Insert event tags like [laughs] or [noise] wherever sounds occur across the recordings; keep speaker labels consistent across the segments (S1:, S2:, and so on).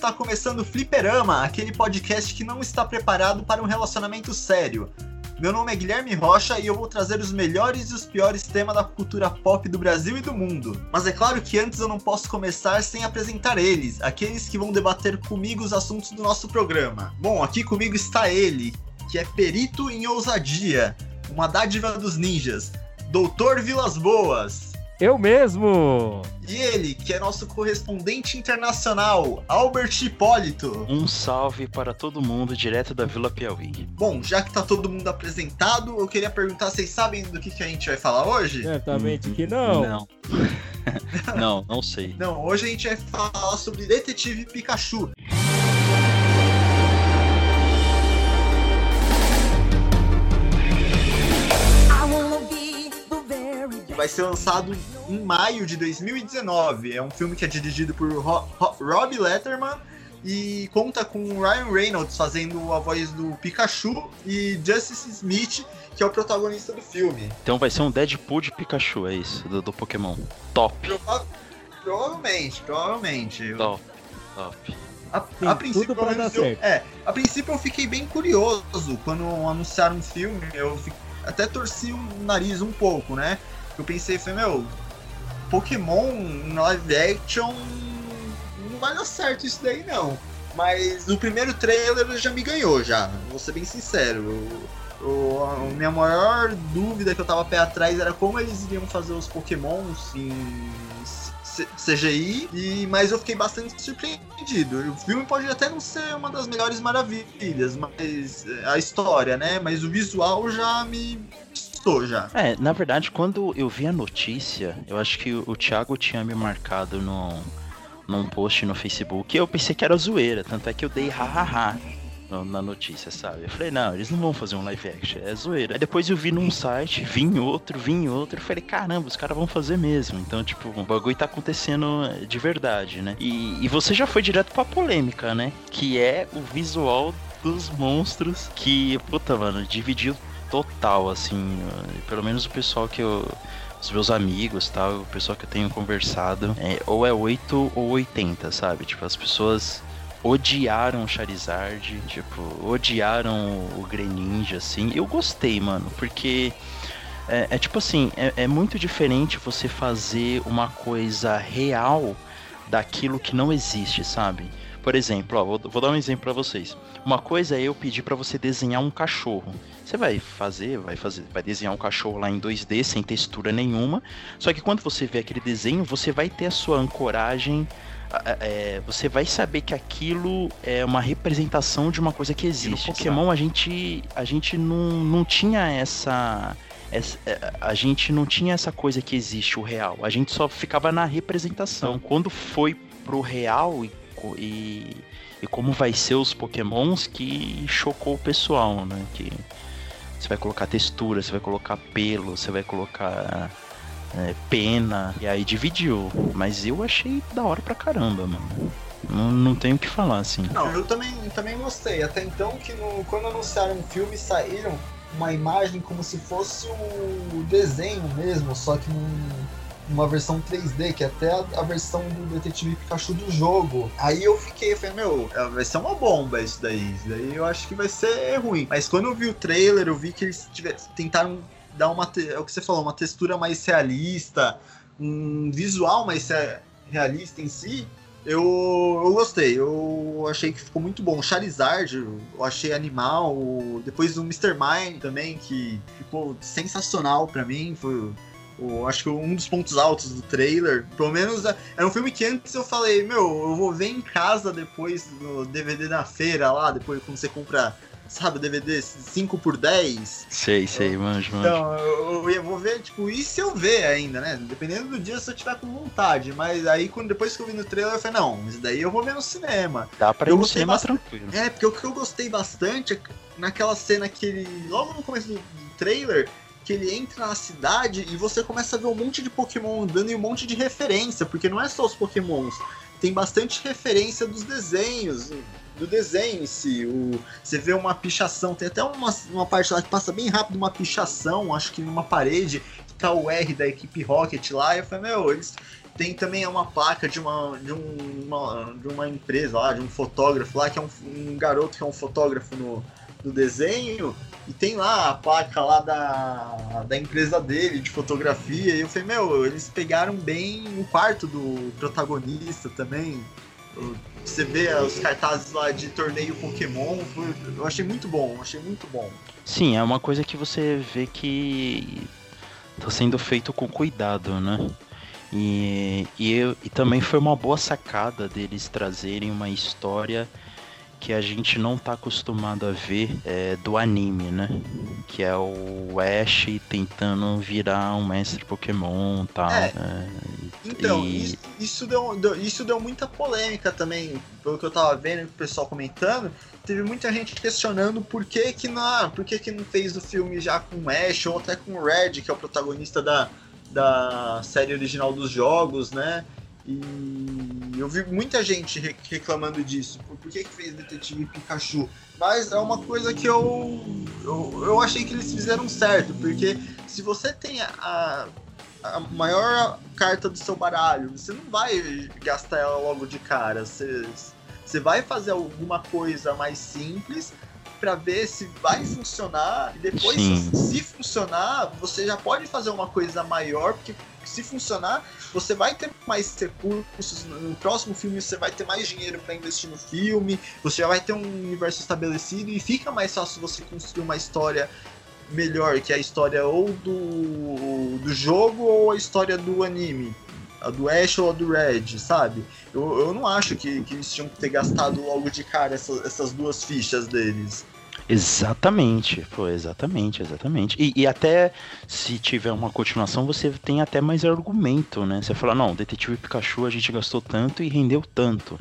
S1: Está começando o Fliperama, aquele podcast que não está preparado para um relacionamento sério. Meu nome é Guilherme Rocha e eu vou trazer os melhores e os piores temas da cultura pop do Brasil e do mundo. Mas é claro que antes eu não posso começar sem apresentar eles, aqueles que vão debater comigo os assuntos do nosso programa. Bom, aqui comigo está ele, que é perito em ousadia, uma dádiva dos ninjas, Doutor Vilas Boas.
S2: Eu mesmo!
S1: E ele, que é nosso correspondente internacional, Albert Hipólito.
S3: Um salve para todo mundo direto da Vila Piauí.
S1: Bom, já que tá todo mundo apresentado, eu queria perguntar, vocês sabem do que, que a gente vai falar hoje?
S2: Certamente que não.
S3: Não. [laughs] não, não sei.
S1: Não, hoje a gente vai falar sobre Detetive Pikachu. Vai ser lançado em maio de 2019. É um filme que é dirigido por Ro Ro Rob Letterman e conta com Ryan Reynolds fazendo a voz do Pikachu e Justice Smith, que é o protagonista do filme.
S3: Então vai ser um Deadpool de Pikachu, é isso, do, do Pokémon. Top.
S1: Prova provavelmente, provavelmente.
S3: Top, top.
S1: A, a, princípio, eu, é, a princípio eu fiquei bem curioso quando anunciaram o filme. Eu até torci o nariz um pouco, né? Eu pensei, foi meu, Pokémon live action não vai dar certo isso daí não. Mas no primeiro trailer já me ganhou já, vou ser bem sincero. A minha maior dúvida que eu tava pé atrás era como eles iriam fazer os Pokémons em CGI, e, mas eu fiquei bastante surpreendido. O filme pode até não ser uma das melhores maravilhas, mas a história, né? Mas o visual já me já.
S3: É, na verdade, quando eu vi a notícia, eu acho que o Thiago tinha me marcado no, num post no Facebook eu pensei que era zoeira, tanto é que eu dei hahaha na notícia, sabe? Eu falei, não, eles não vão fazer um live action, é zoeira. Aí depois eu vi num site, vi em outro, vi em outro, eu falei, caramba, os caras vão fazer mesmo. Então, tipo, o bagulho tá acontecendo de verdade, né? E, e você já foi direto pra polêmica, né? Que é o visual dos monstros que, puta, mano, dividiu total, assim. Pelo menos o pessoal que eu. Os meus amigos, tal, o pessoal que eu tenho conversado, é, ou é 8 ou 80, sabe? Tipo, as pessoas odiaram o Charizard, tipo, odiaram o Greninja, assim. Eu gostei, mano, porque é, é tipo assim, é, é, muito diferente você fazer uma coisa real daquilo que não existe, sabe? Por exemplo, ó, vou, vou dar um exemplo para vocês. Uma coisa é eu pedir para você desenhar um cachorro. Você vai fazer, vai fazer, vai desenhar um cachorro lá em 2D sem textura nenhuma. Só que quando você vê aquele desenho, você vai ter a sua ancoragem. É, você vai saber que aquilo é uma representação de uma coisa que existe. no Pokémon a gente, a gente não, não tinha essa, essa, é, a gente não tinha essa coisa que existe o real. A gente só ficava na representação. Então, quando foi pro real e e, e como vai ser os pokémons que chocou o pessoal, né? Que você vai colocar textura, você vai colocar pelo, você vai colocar é, pena, e aí dividiu. Mas eu achei da hora pra caramba, mano. Não, não tenho o que falar, assim.
S1: Não, eu também, também gostei. Até então que no, quando anunciaram o filme saíram uma imagem como se fosse o desenho mesmo, só que num uma versão 3D, que é até a, a, versão do Detetive Pikachu do jogo. Aí eu fiquei, falei, meu, é, vai ser uma bomba isso daí. Isso daí eu acho que vai ser ruim. Mas quando eu vi o trailer, eu vi que eles tiver, tentaram dar uma. É o que você falou, uma textura mais realista, um visual mais realista em si. Eu, eu gostei, eu achei que ficou muito bom. O Charizard, eu achei animal. Depois o Mr. Mime também, que ficou sensacional para mim. Foi, o, acho que um dos pontos altos do trailer. Pelo menos é, era um filme que antes eu falei, meu, eu vou ver em casa depois no DVD na feira lá, depois quando você compra sabe, DVD 5 por 10
S3: Sei, sei, manjo,
S1: manjo. Então, eu, eu, vou ver, tipo, e se eu ver ainda, né? Dependendo do dia, se eu tiver com vontade. Mas aí, quando, depois que eu vi no trailer, eu falei, não, isso daí eu vou ver no cinema.
S3: Dá pra ir no cinema bastante... tranquilo.
S1: É, porque o que eu gostei bastante é naquela cena que ele, logo no começo do trailer, que ele entra na cidade e você começa a ver um monte de Pokémon andando e um monte de referência, porque não é só os Pokémons, tem bastante referência dos desenhos, do desenho em si. O, você vê uma pichação, tem até uma, uma parte lá que passa bem rápido uma pichação, acho que numa parede, que tá o R da equipe Rocket lá, e eu falei, meu, eles tem também uma placa de uma, de, um, uma, de uma empresa lá, de um fotógrafo lá, que é um, um garoto que é um fotógrafo no, no desenho, e tem lá a placa lá da, da empresa dele de fotografia. E eu falei, meu, eles pegaram bem o quarto do protagonista também. Você vê os cartazes lá de torneio Pokémon, eu achei muito bom, achei muito bom.
S3: Sim, é uma coisa que você vê que tá sendo feito com cuidado, né? E, e, e também foi uma boa sacada deles trazerem uma história que a gente não tá acostumado a ver é, do anime, né? Que é o Ash tentando virar um mestre Pokémon tal,
S1: é.
S3: né?
S1: Então, e... isso, isso, deu, deu, isso deu muita polêmica também, pelo que eu tava vendo o pessoal comentando. Teve muita gente questionando por que que não, por que que não fez o filme já com o Ash ou até com o Red, que é o protagonista da, da série original dos jogos, né? E eu vi muita gente reclamando disso. Por que, que fez Detetive Pikachu? Mas é uma coisa que eu, eu, eu achei que eles fizeram certo. Porque se você tem a, a maior carta do seu baralho, você não vai gastar ela logo de cara. Você, você vai fazer alguma coisa mais simples para ver se vai funcionar e depois se, se, funcionar você já pode fazer uma coisa maior porque se funcionar você vai ter mais recursos no próximo filme você vai ter mais dinheiro para investir no filme você já vai ter um universo estabelecido e fica mais fácil você construir uma história melhor que a história ou do, do jogo ou a história do anime a do Ash ou a do Red, sabe? Eu, eu não acho que, que eles tinham que ter gastado logo de cara essa, essas duas fichas deles.
S3: Exatamente, pô, exatamente, exatamente. E, e, até se tiver uma continuação, você tem até mais argumento, né? Você fala, não, Detetive Pikachu a gente gastou tanto e rendeu tanto,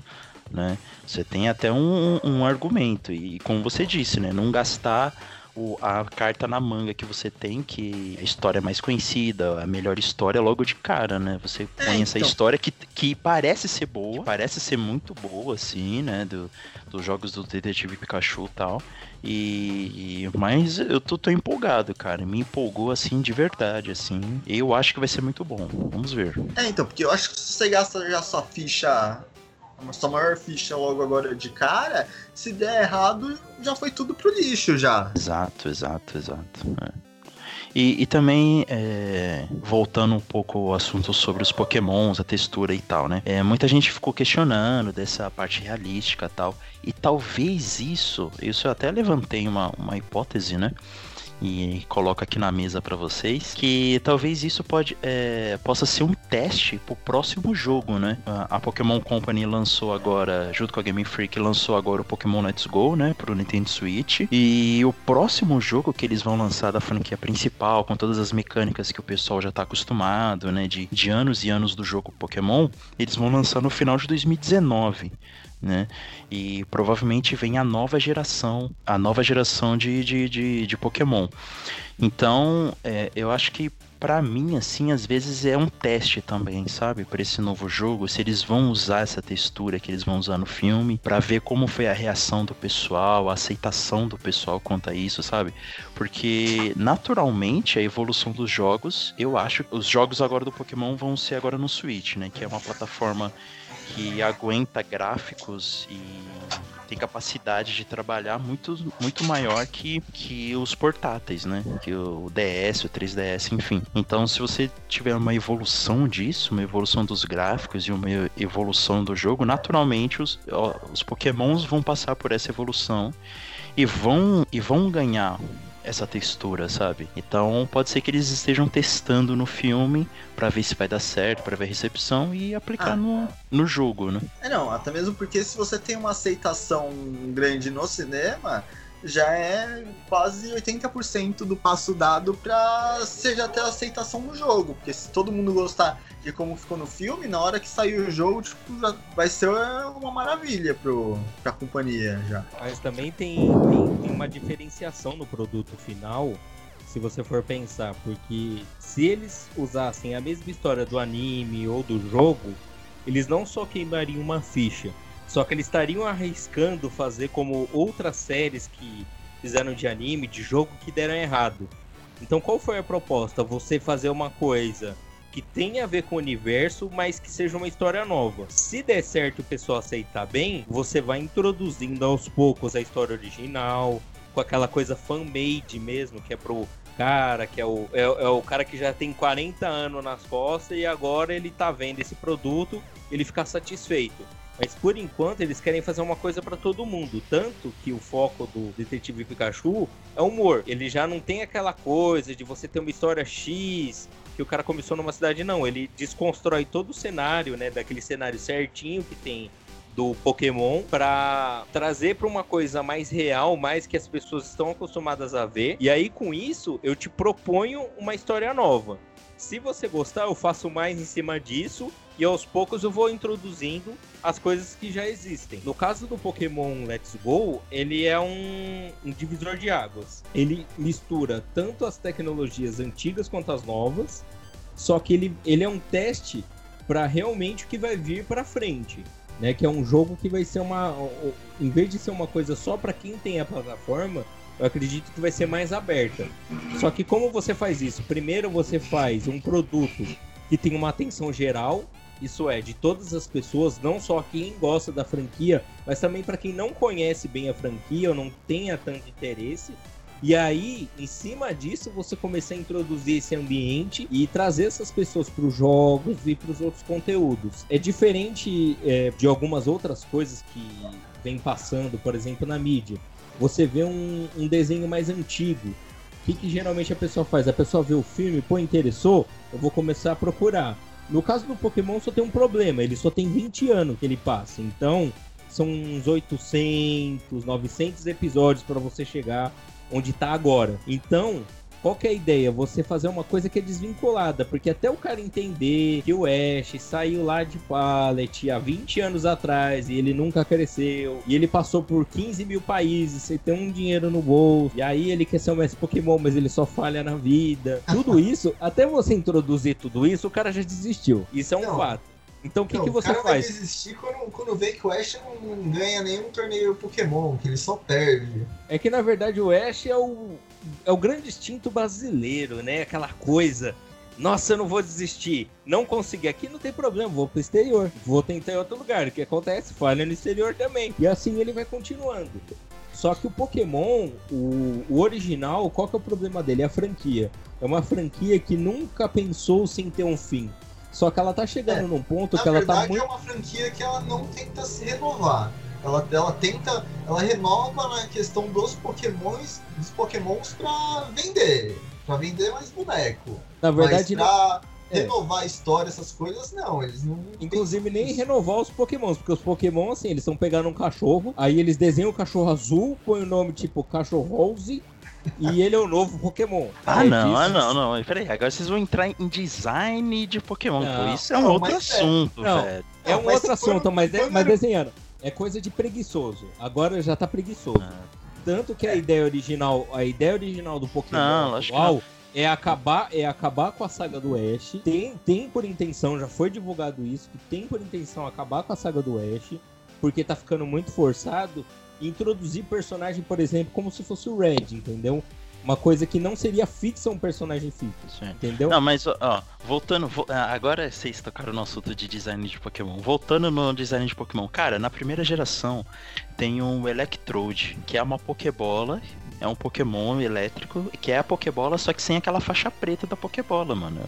S3: né? Você tem até um, um argumento. E como você disse, né? Não gastar o, a carta na manga que você tem, que a história é mais conhecida, a melhor história logo de cara, né? Você é, põe essa então. história que, que parece ser boa, parece ser muito boa, assim, né? Do, dos jogos do Detetive Pikachu e tal. E, mas eu tô, tô, empolgado, cara. Me empolgou assim de verdade, assim. Eu acho que vai ser muito bom. Vamos ver.
S1: É, então, porque eu acho que se você gasta já sua ficha a sua maior ficha logo agora de cara, se der errado, já foi tudo pro lixo já.
S3: Exato, exato, exato. É. E, e, também, é, voltando um pouco ao assunto sobre os pokémons, a textura e tal, né? É, muita gente ficou questionando dessa parte realística e tal. E talvez isso, isso eu até levantei uma, uma hipótese, né? E coloco aqui na mesa para vocês que talvez isso pode, é, possa ser um teste pro próximo jogo, né? A Pokémon Company lançou agora, junto com a Game Freak, lançou agora o Pokémon Let's Go, né? Pro Nintendo Switch. E o próximo jogo que eles vão lançar da franquia principal, com todas as mecânicas que o pessoal já tá acostumado, né? De, de anos e anos do jogo Pokémon, eles vão lançar no final de 2019 né? E provavelmente vem a nova geração, a nova geração de, de, de, de Pokémon. Então, é, eu acho que para mim, assim, às vezes é um teste também, sabe? Para esse novo jogo, se eles vão usar essa textura que eles vão usar no filme, para ver como foi a reação do pessoal, a aceitação do pessoal quanto a isso, sabe? Porque naturalmente a evolução dos jogos, eu acho, os jogos agora do Pokémon vão ser agora no Switch, né? Que é uma plataforma que aguenta gráficos e tem capacidade de trabalhar muito, muito maior que, que os portáteis, né? Que o DS, o 3DS, enfim. Então, se você tiver uma evolução disso, uma evolução dos gráficos e uma evolução do jogo, naturalmente os, os pokémons vão passar por essa evolução e vão, e vão ganhar essa textura, sabe? Então pode ser que eles estejam testando no filme para ver se vai dar certo, para ver a recepção e aplicar ah. no, no jogo, né?
S1: É não, até mesmo porque se você tem uma aceitação grande no cinema, já é quase 80% do passo dado para seja ter aceitação no jogo. Porque se todo mundo gostar de como ficou no filme, na hora que sair o jogo, tipo, vai ser uma maravilha pro, pra companhia já.
S2: Mas também tem, tem, tem uma diferenciação no produto final, se você for pensar, porque se eles usassem a mesma história do anime ou do jogo, eles não só queimariam uma ficha, só que eles estariam arriscando fazer como outras séries que fizeram de anime, de jogo que deram errado. Então qual foi a proposta? Você fazer uma coisa que tenha a ver com o universo, mas que seja uma história nova. Se der certo e o pessoal aceitar bem, você vai introduzindo aos poucos a história original, com aquela coisa fan-made mesmo, que é pro cara, que é o, é, é, o cara que já tem 40 anos nas costas e agora ele tá vendo esse produto, ele fica satisfeito. Mas por enquanto eles querem fazer uma coisa para todo mundo. Tanto que o foco do Detetive Pikachu é humor. Ele já não tem aquela coisa de você ter uma história X que o cara começou numa cidade, não. Ele desconstrói todo o cenário, né? Daquele cenário certinho que tem do Pokémon para trazer para uma coisa mais real, mais que as pessoas estão acostumadas a ver. E aí com isso eu te proponho uma história nova. Se você gostar, eu faço mais em cima disso e aos poucos eu vou introduzindo as coisas que já existem. No caso do Pokémon Let's Go, ele é um, um divisor de águas. Ele mistura tanto as tecnologias antigas quanto as novas, só que ele, ele é um teste para realmente o que vai vir para frente. Né, que é um jogo que vai ser uma. Em vez de ser uma coisa só para quem tem a plataforma, eu acredito que vai ser mais aberta. Só que como você faz isso? Primeiro você faz um produto que tem uma atenção geral, isso é, de todas as pessoas, não só quem gosta da franquia, mas também para quem não conhece bem a franquia ou não tenha tanto interesse. E aí, em cima disso, você começar a introduzir esse ambiente e trazer essas pessoas para os jogos e para os outros conteúdos. É diferente é, de algumas outras coisas que vem passando, por exemplo, na mídia você vê um, um desenho mais antigo. O que, que, geralmente a pessoa faz? A pessoa vê o filme, pô, interessou, eu vou começar a procurar. No caso do Pokémon só tem um problema, ele só tem 20 anos que ele passa. Então, são uns 800, 900 episódios para você chegar onde tá agora. Então, qual que é a ideia? Você fazer uma coisa que é desvinculada, porque até o cara entender que o Ash saiu lá de Pallet há 20 anos atrás e ele nunca cresceu, e ele passou por 15 mil países sem ter um dinheiro no bolso, e aí ele quer ser um mestre Pokémon, mas ele só falha na vida. Tudo [laughs] isso, até você introduzir tudo isso, o cara já desistiu. Isso é um Não. fato. Então o que, que você
S1: o cara
S2: faz?
S1: Vai desistir quando, quando vê que o Ash não ganha nenhum torneio Pokémon, que ele só perde.
S2: É que na verdade o Ash é o, é o grande instinto brasileiro, né? Aquela coisa. Nossa, eu não vou desistir. Não consegui aqui, não tem problema, vou pro exterior. Vou tentar em outro lugar. O que acontece? Falha no exterior também. E assim ele vai continuando. Só que o Pokémon, o, o original, qual que é o problema dele? É a franquia. É uma franquia que nunca pensou sem ter um fim. Só que ela tá chegando é, num ponto que ela tá
S1: muito. é uma franquia que ela não tenta se renovar. Ela, ela tenta. Ela renova na questão dos pokémons, dos pokémons pra vender. Pra vender mais boneco.
S2: Na verdade,
S1: Mas pra é. renovar a história, essas coisas, não. Eles não.
S2: Inclusive, nem renovar os pokémons, porque os pokémon, assim, eles estão pegando um cachorro, aí eles desenham o cachorro azul, põem o nome tipo cachorro rose e ele é o novo Pokémon.
S3: Ah, é não, ah, não, não. Peraí, agora vocês vão entrar em design de Pokémon. Não, isso é um outro é- assunto,
S2: é,
S3: velho.
S2: É um outro assunto, mas, é, mas desenhando. É coisa de preguiçoso. Agora já tá preguiçoso. Ah. Tanto que a ideia original, a ideia original do Pokémon não, atual é acabar, é acabar com a saga do Ash. Tem, tem por intenção, já foi divulgado isso, que tem por intenção acabar com a saga do Ash, porque tá ficando muito forçado introduzir personagem, por exemplo, como se fosse o Red, entendeu? Uma coisa que não seria fixa um personagem fixo, entendeu?
S3: Não, mas ó, voltando, vo ah, agora vocês tocaram no assunto de design de Pokémon. Voltando no design de Pokémon, cara, na primeira geração tem um Electrode, que é uma Pokébola, é um Pokémon elétrico, que é a Pokébola, só que sem aquela faixa preta da Pokébola, mano.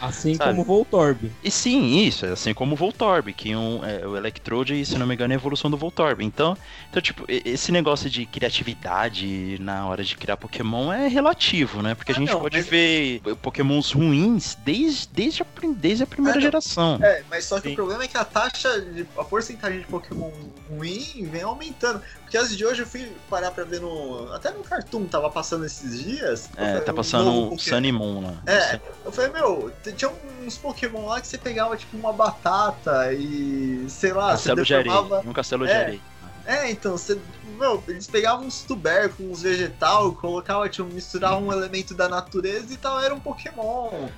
S2: Assim Sabe? como o Voltorb.
S3: E sim, isso, é assim como o Voltorb, que um, é, o Electrode, se não me engano, é a evolução do Voltorb. Então, então, tipo, esse negócio de criatividade na hora de criar Pokémon é relativo, né? Porque ah, a gente não, pode mas... ver Pokémons ruins desde, desde, a, desde a primeira ah, geração.
S1: É, mas só que sim. o problema é que a taxa, de, a porcentagem de Pokémon ruim vem aumentando. Porque as de hoje eu fui parar pra ver no. Até no Cartoon tava passando esses dias.
S3: É, falei, tá passando o Sun Moon lá.
S1: É, eu falei, meu, tinha uns Pokémon lá que você pegava tipo uma batata e. sei lá,
S3: castelo você deformava... de Um castelo é, de areia.
S1: É, então, você. Meu, eles pegavam uns tubérculos, uns vegetal, colocavam, tipo, misturavam um elemento da natureza e tal, era um Pokémon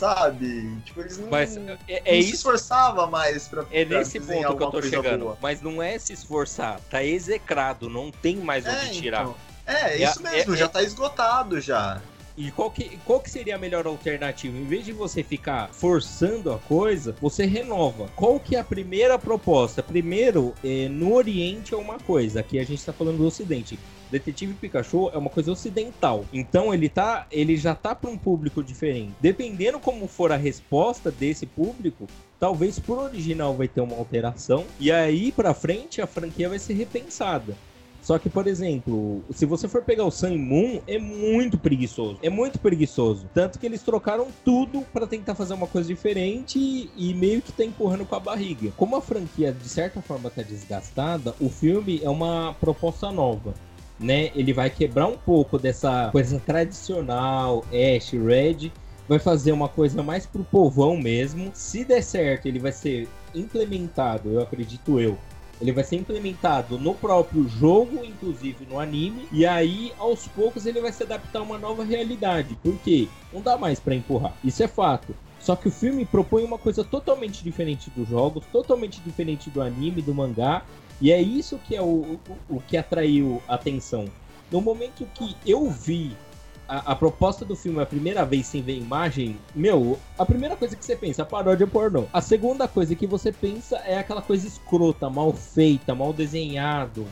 S1: sabe? Tipo, eles não,
S2: mas é,
S1: é não isso, se esforçava mais pra
S2: É pra nesse ponto que eu tô chegando. Boa. Mas não é se esforçar, tá execrado, não tem mais onde é, tirar. Então.
S1: É, é, isso mesmo, é, já tá esgotado já.
S2: E qual que, qual que seria a melhor alternativa? Em vez de você ficar forçando a coisa, você renova. Qual que é a primeira proposta? Primeiro, é, no Oriente é uma coisa, aqui a gente está falando do Ocidente. Detetive Pikachu é uma coisa ocidental. Então ele tá, ele já tá para um público diferente. Dependendo como for a resposta desse público, talvez por original vai ter uma alteração e aí para frente a franquia vai ser repensada. Só que, por exemplo, se você for pegar o Sun Moon, é muito preguiçoso. É muito preguiçoso. Tanto que eles trocaram tudo para tentar fazer uma coisa diferente e, meio que tá empurrando com a barriga. Como a franquia, de certa forma, tá desgastada, o filme é uma proposta nova. Né? Ele vai quebrar um pouco dessa coisa tradicional, Ash, Red, vai fazer uma coisa mais pro povão mesmo. Se der certo, ele vai ser implementado, eu acredito eu, ele vai ser implementado no próprio jogo, inclusive no anime, e aí aos poucos ele vai se adaptar a uma nova realidade. Por quê? Não dá mais para empurrar. Isso é fato. Só que o filme propõe uma coisa totalmente diferente dos jogos, totalmente diferente do anime, do mangá, e é isso que é o, o, o que atraiu a atenção. No momento que eu vi a, proposta do filme a primeira vez sem ver imagem, meu, a primeira coisa que você pensa, paródia pornô. A segunda coisa que você pensa é aquela coisa escrota, mal feita, mal desenhado.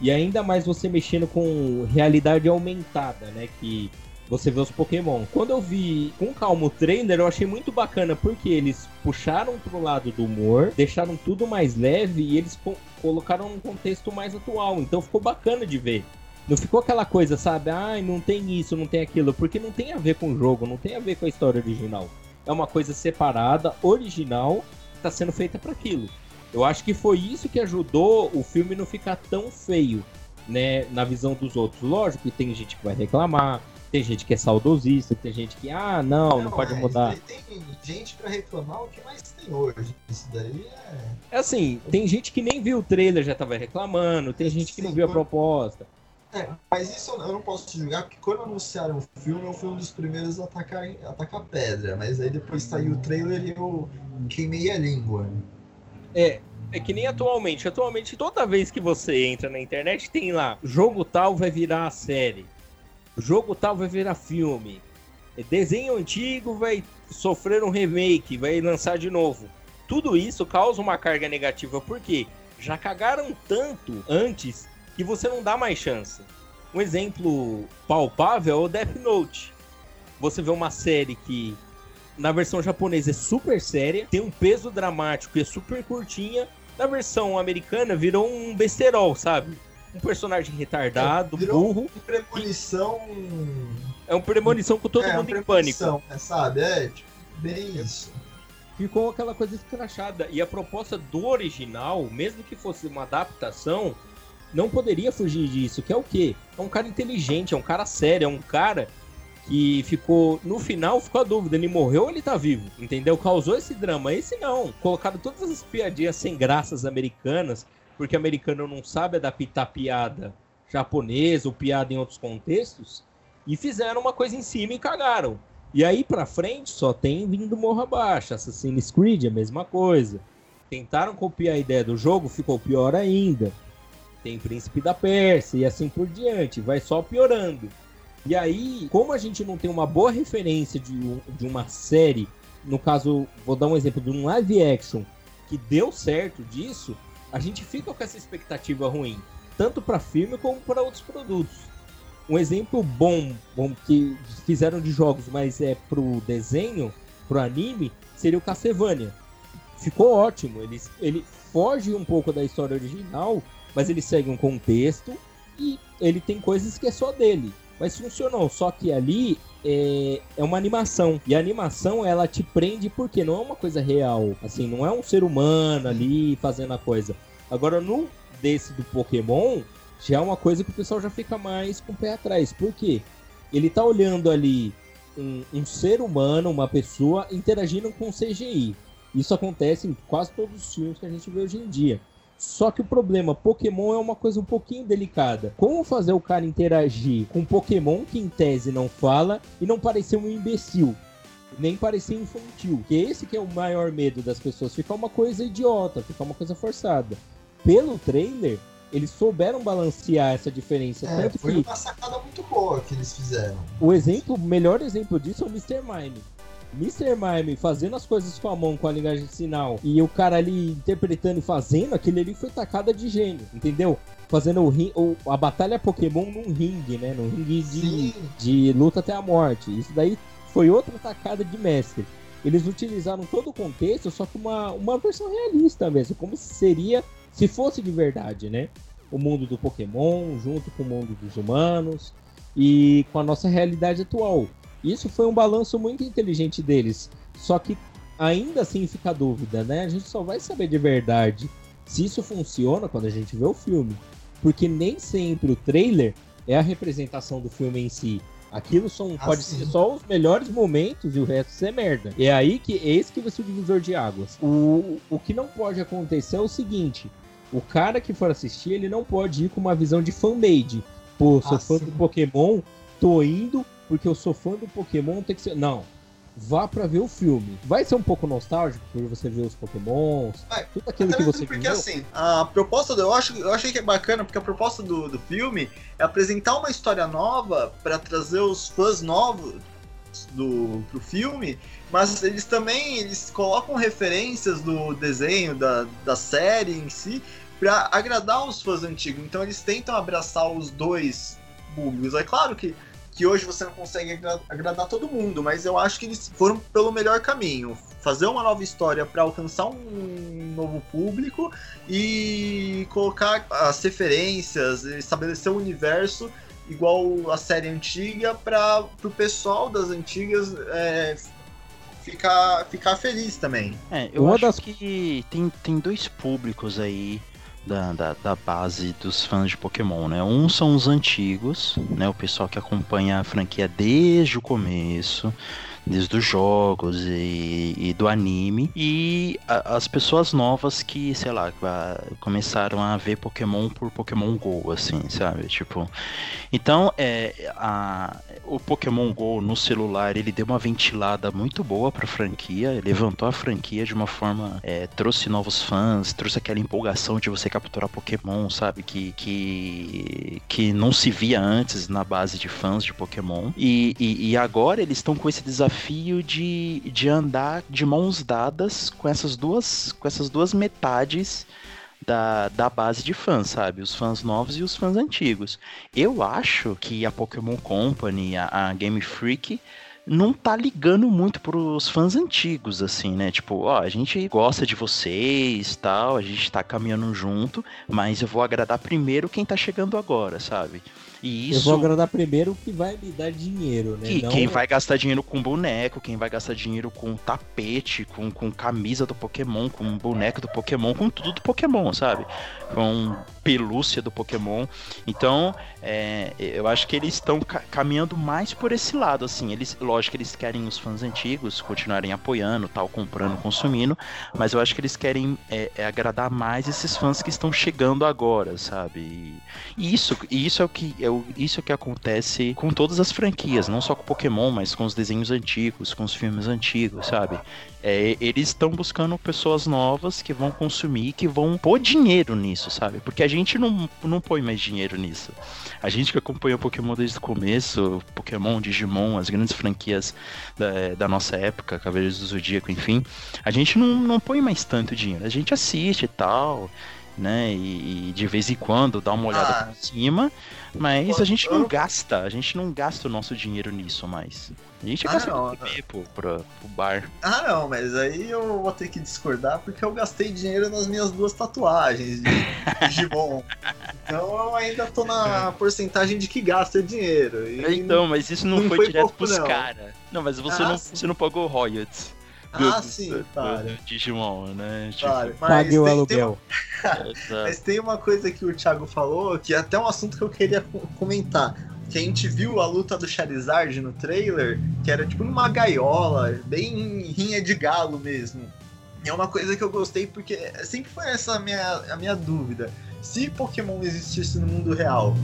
S2: E ainda mais você mexendo com realidade aumentada, né? Que você vê os Pokémon. Quando eu vi com calma o trailer, eu achei muito bacana porque eles puxaram pro lado do humor, deixaram tudo mais leve e eles co colocaram um contexto mais atual. Então ficou bacana de ver. Não ficou aquela coisa, sabe? Ai, não tem isso, não tem aquilo, porque não tem a ver com o jogo, não tem a ver com a história original. É uma coisa separada, original, está sendo feita para aquilo. Eu acho que foi isso que ajudou o filme não ficar tão feio, né, na visão dos outros. Lógico que tem gente que vai reclamar, tem gente que é saudosista, tem gente que, ah, não, não, não pode mudar.
S1: Tem gente para reclamar o que mais tem hoje. Isso daí
S2: é. É assim, tem gente que nem viu o trailer já tava reclamando, tem gente que não viu a proposta.
S1: É, mas isso eu não posso julgar, porque quando anunciaram o filme, eu fui um dos primeiros a atacar, a atacar pedra. Mas aí depois saiu o trailer e eu queimei a língua.
S2: É, é que nem atualmente. Atualmente, toda vez que você entra na internet, tem lá: jogo tal vai virar série, jogo tal vai virar filme, desenho antigo vai sofrer um remake, vai lançar de novo. Tudo isso causa uma carga negativa, porque já cagaram tanto antes que você não dá mais chance. Um exemplo palpável é o Death Note. Você vê uma série que na versão japonesa é super séria, tem um peso dramático e é super curtinha. Na versão americana virou um besterol, sabe? Um personagem retardado, é, burro. Um
S1: premonição.
S2: É um premonição com todo é, mundo em pânico.
S1: É, sabe? É, tipo, bem isso.
S2: Ficou aquela coisa escrachada. E a proposta do original, mesmo que fosse uma adaptação, não poderia fugir disso, que é o quê? É um cara inteligente, é um cara sério, é um cara que ficou. No final ficou a dúvida: ele morreu ou ele tá vivo? Entendeu? Causou esse drama. Esse não. Colocaram todas as piadinhas sem graças americanas, porque americano não sabe adaptar piada japonesa ou piada em outros contextos, e fizeram uma coisa em cima e cagaram. E aí pra frente só tem vindo morra baixa. Assassin's Creed, a mesma coisa. Tentaram copiar a ideia do jogo, ficou pior ainda tem Príncipe da Pérsia e assim por diante, vai só piorando. E aí, como a gente não tem uma boa referência de, de uma série, no caso, vou dar um exemplo de um live action que deu certo disso, a gente fica com essa expectativa ruim, tanto para filme como para outros produtos. Um exemplo bom, bom que fizeram de jogos, mas é pro desenho, pro anime, seria o Castlevania. Ficou ótimo, ele, ele foge um pouco da história original, mas ele segue um contexto e ele tem coisas que é só dele. Mas funcionou, só que ali é, é uma animação. E a animação, ela te prende porque não é uma coisa real. Assim, não é um ser humano ali fazendo a coisa. Agora, no desse do Pokémon, já é uma coisa que o pessoal já fica mais com o pé atrás. Por quê? Ele tá olhando ali um, um ser humano, uma pessoa, interagindo com CGI. Isso acontece em quase todos os filmes que a gente vê hoje em dia. Só que o problema, Pokémon é uma coisa um pouquinho delicada. Como fazer o cara interagir com Pokémon que em tese não fala e não parecer um imbecil? Nem parecer infantil. Que esse que é o maior medo das pessoas. Ficar uma coisa idiota, ficar uma coisa forçada. Pelo trailer, eles souberam balancear essa diferença.
S1: É, foi
S2: que
S1: uma sacada muito boa que eles fizeram.
S2: o exemplo, o melhor exemplo disso é o Mr. Mime. Mr. Mime fazendo as coisas com a mão, com a linguagem de sinal, e o cara ali interpretando e fazendo, aquele ali foi tacada de gênio, entendeu? Fazendo o, ring, o a batalha Pokémon num ringue, né? Num ringue de,
S1: Sim,
S2: de luta até a morte. Isso daí foi outra tacada de mestre. Eles utilizaram todo o contexto, só que uma, uma versão realista mesmo, como seria se fosse de verdade, né? O mundo do Pokémon junto com o mundo dos humanos e com a nossa realidade atual. Isso foi um balanço muito inteligente deles. Só que ainda assim fica a dúvida, né? A gente só vai saber de verdade se isso funciona quando a gente vê o filme. Porque nem sempre o trailer é a representação do filme em si. Aquilo são,
S1: Ah,
S2: pode
S1: sim.
S2: ser só os melhores momentos e o resto ser merda. É aí que esse que vai ser o divisor de águas. O, o que não pode acontecer é o seguinte: o cara que for assistir, ele não pode ir com uma visão de fan-made. Pô, sou
S1: Ah,
S2: fã
S1: sim.
S2: do Pokémon, tô indo porque eu sou fã do Pokémon, tem que ser. Não. Vá pra ver o filme. Vai ser um pouco nostálgico por você ver os Pokémons,
S1: Vai.
S2: tudo aquilo
S1: Até
S2: que você
S1: porque
S2: viveu.
S1: assim, a proposta do, eu acho, eu achei que é bacana porque a proposta do, do filme é apresentar uma história nova pra trazer os fãs novos do pro filme, mas eles também eles colocam referências do desenho da, da série em si pra agradar os fãs antigos. Então eles tentam abraçar os dois públicos. É claro que que hoje você não consegue agra- agradar todo mundo, mas eu acho que eles foram pelo melhor caminho. Fazer uma nova história para alcançar um novo público e colocar as referências, estabelecer um universo igual a série antiga para o pessoal das antigas é, ficar, ficar feliz também.
S3: É, eu
S2: Uma
S3: acho
S2: das-
S3: que tem, tem dois públicos aí da, da, da base dos fãs de Pokémon, né? Um são os antigos, né? O pessoal que acompanha a franquia desde o começo, desde os jogos e, e do anime. E a- as pessoas novas que, sei lá, começaram a ver Pokémon por Pokémon GO, assim, sabe? Tipo. Então, é, a, o Pokémon GO no celular, ele deu uma ventilada muito boa pra franquia, levantou a franquia de uma forma, é, trouxe novos fãs, trouxe aquela empolgação de você capturar Pokémon, sabe? Que, que, que não se via antes na base de fãs de Pokémon. E, e, e agora eles estão com esse desafio de, de andar de mãos dadas com essas duas, com essas duas metades da, da base de fãs, sabe? Os fãs novos e os fãs antigos. Eu acho que a Pokémon Company, a, a Game Freak, não tá ligando muito pros fãs antigos, assim, né? Tipo, ó, a gente gosta de vocês, tal, a gente tá caminhando junto, mas eu vou agradar primeiro quem tá chegando agora, sabe? E
S2: Eu
S3: isso...
S2: vou agradar primeiro o que vai me dar dinheiro, né?
S3: E
S2: Não-
S3: quem vai gastar dinheiro com boneco, quem vai gastar dinheiro com tapete, com, com camisa do Pokémon, com boneco do Pokémon, com tudo do Pokémon, sabe? Com pelúcia do Pokémon. Então, é, eu acho que eles estão ca- caminhando mais por esse lado, assim. Eles, lógico que eles querem os fãs antigos continuarem apoiando, tal, comprando, consumindo, mas eu acho que eles querem é, é agradar mais esses fãs que estão chegando agora, sabe? E, e isso, e isso é o que é o, isso é que acontece com todas as franquias, não só com Pokémon, mas com os desenhos antigos, com os filmes antigos, sabe? É, eles estão buscando pessoas novas que vão consumir, que vão pôr dinheiro nisso, sabe? Porque a gente não, não põe mais dinheiro nisso. A gente que acompanhou Pokémon desde o começo, Pokémon, Digimon, as grandes franquias da, da nossa época, Cavaleiros do Zodíaco, enfim, a gente não, não põe mais tanto dinheiro. A gente assiste e tal, né? E, e de vez em quando dá uma olhada
S1: Ah.
S3: por cima, mas a gente não
S1: Eu-
S3: gasta, a gente não gasta o nosso dinheiro nisso mais. A gente
S1: Ah,
S3: gasta
S1: não,
S3: pô, pra, pro bar.
S1: Ah, não, mas aí eu vou ter que discordar porque eu gastei dinheiro nas minhas duas tatuagens de [laughs] Digimon. Então eu ainda tô na porcentagem de que gasta dinheiro.
S3: Então, mas isso não,
S1: não
S3: foi,
S1: foi
S3: direto
S1: pouco,
S3: pros caras. Não, mas você,
S1: Ah,
S3: não,
S1: sim.
S3: você não pagou royalties.
S1: Ah,
S3: do-
S1: sim,
S3: do- do-
S1: claro.
S3: do Digimon, né? Tipo,
S1: Claro, mas
S2: Pague o
S1: tem-
S2: aluguel. [laughs]
S3: exato.
S1: Mas tem uma coisa que o Thiago falou, que é até um assunto que eu queria co- comentar. Que a gente viu a luta do Charizard no trailer, que era tipo numa gaiola, bem rinha de galo mesmo. E é uma coisa que eu gostei porque sempre foi essa a minha, a minha dúvida. Se Pokémon existisse no mundo real,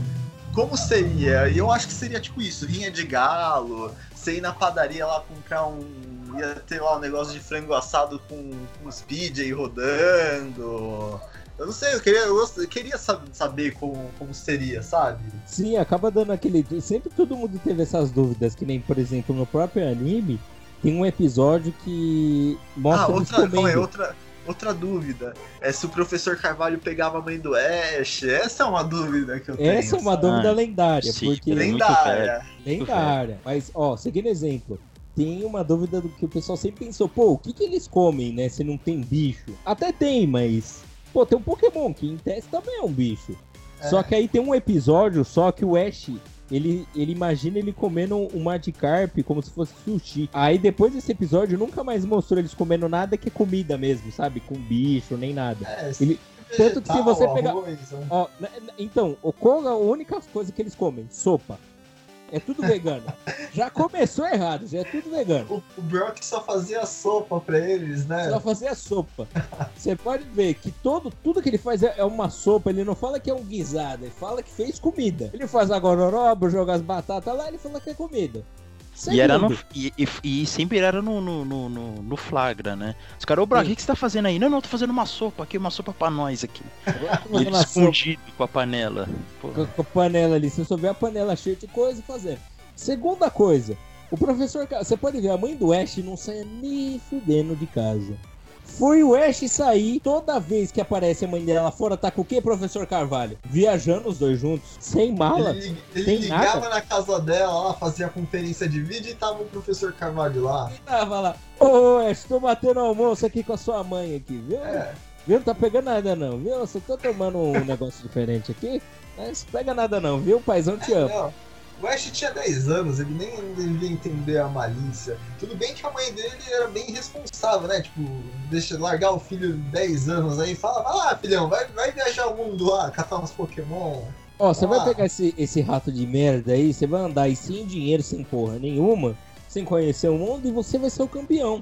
S1: como seria? E eu acho que seria tipo isso, rinha de galo, você ir na padaria lá comprar um. Ia ter lá um negócio de frango assado com, com os PJ rodando. Eu não sei, eu queria, eu queria sab- saber como, como seria, sabe?
S2: Sim, acaba dando aquele. Sempre todo mundo teve essas dúvidas, que nem, por exemplo, no próprio anime, tem um episódio que mostra
S1: ah, outra, aí,
S2: comendo.
S1: outra, outra dúvida. É se o professor Carvalho pegava a mãe do Ash. Essa é uma dúvida que eu tenho.
S2: Essa é uma
S1: sabe?
S2: dúvida
S3: Ah,
S2: lendária,
S3: sim,
S2: porque
S3: é
S1: lendária.
S2: lendária. Mas, ó, seguindo exemplo, tem uma dúvida do que o pessoal sempre pensou, pô, o que, que eles comem, né? Se não tem bicho? Até tem, mas. Pô, tem um Pokémon que em teste também é um bicho.
S1: É.
S2: Só que aí tem um episódio só que o Ash. Ele, ele imagina ele comendo um Magikarp como se fosse sushi. Aí depois desse episódio nunca mais mostrou eles comendo nada que é comida mesmo, sabe? Com bicho, nem nada.
S1: É,
S2: Ele- tanto que se você pegar-
S1: né?
S2: Ó, então, o qual a única coisa que eles comem? Sopa. É tudo vegano. Já começou errado, já é tudo vegano.
S1: O, o Brock só fazia sopa pra eles, né?
S2: Só fazer a sopa. Você pode ver que todo, tudo que ele faz é é uma sopa. Ele não fala que é um guisado, ele fala que fez comida. Ele faz a gororoba, joga as batatas lá, ele fala que é comida.
S3: E, era no, e, e- e sempre era no, no, no, no- flagra, né? Os caras, ô Brock, o que, que você tá fazendo aí? Não, não, tô fazendo uma sopa aqui, uma sopa pra nós aqui. [laughs] E ele
S2: a sopa
S3: escondido com a panela.
S2: Com, com a panela ali. Se você ver a panela cheia de coisa e fazendo. Segunda coisa, o professor. Você pode ver, a mãe do Ash não saia nem fudendo de casa. Foi o Ash sair, toda vez que aparece a mãe dela fora, tá com o quê, professor Carvalho? Viajando os dois juntos, sem mala.
S1: Ele, ele
S2: Tem
S1: ligava
S2: nada.
S1: na casa dela, lá, fazia conferência de vídeo e tava o professor Carvalho lá.
S2: Tava lá, ô Ash, tô batendo almoço aqui com a sua mãe aqui, viu?
S1: É,
S2: Viu? Não tá pegando nada não, viu? Você tá tomando um [laughs] negócio diferente aqui? Mas pega nada não, viu? O paizão te ama.
S1: não. O Ash tinha 10 anos, ele nem devia entender a malícia. Tudo bem que a mãe dele era bem responsável, né? Tipo, deixa largar o filho de 10 anos aí e fala, vai lá, filhão, vai, vai viajar o mundo lá, catar uns Pokémon.
S2: Ó, você vai
S1: Ah.
S2: pegar esse, esse rato de merda aí, você vai andar aí sem dinheiro, sem porra nenhuma, sem conhecer o mundo e você vai ser o campeão.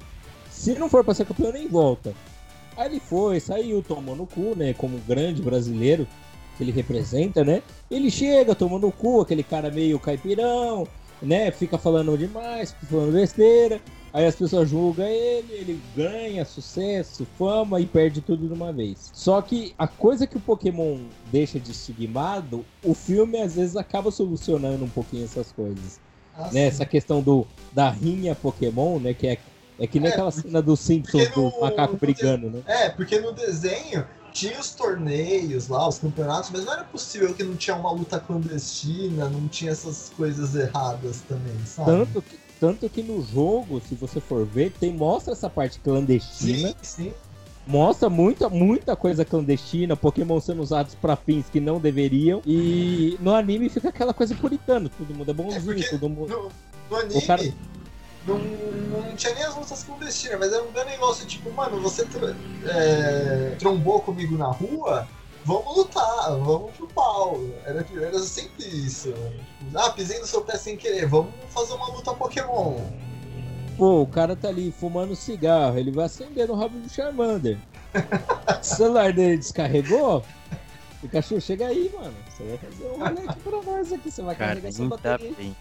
S2: Se não for pra ser campeão, nem volta. Aí ele foi, saiu, tomou no cu, né? Como um grande brasileiro que ele representa, né? Ele chega, toma no cu, aquele cara meio caipirão, né? Fica falando demais, falando besteira. Aí as pessoas julgam ele, ele ganha sucesso, fama e perde tudo de uma vez. Só que a coisa que o Pokémon deixa de estigmado, o filme às vezes acaba solucionando um pouquinho essas coisas.
S1: Ah,
S2: Né? Essa questão do, da rinha Pokémon, né? Que é, é que nem
S1: É,
S2: aquela cena dos Simpsons do macaco
S1: no-
S2: brigando, né?
S1: É, porque no desenho tinha os torneios lá, os campeonatos, mas não era possível que não tinha uma luta clandestina, não tinha essas coisas erradas também, sabe?
S2: Tanto que, tanto que no jogo, se você for ver, tem, mostra essa parte clandestina.
S1: Sim, sim.
S2: Mostra muita, muita coisa clandestina, Pokémon sendo usados pra fins que não deveriam. E no anime fica aquela coisa puritana, todo mundo é bonzinho,
S1: porque
S2: todo mundo.
S1: No, no anime,
S2: O cara-
S1: não, não tinha nem as lutas clandestinas, mas era um grande negócio tipo, mano, você tr- é, trombou comigo na rua, vamos lutar, vamos pro pau. Era, era sempre isso. Ah, pisei no seu pé sem querer, vamos fazer uma luta Pokémon.
S2: Pô, o cara tá ali fumando cigarro, ele vai acender no rabo do Charmander. [laughs] o celular dele descarregou. Pikachu, chega aí, mano. Você vai fazer um rolê aqui pra nós aqui. Você vai
S3: cara,
S2: carregar sua
S3: ainda
S2: bateria.
S3: bem.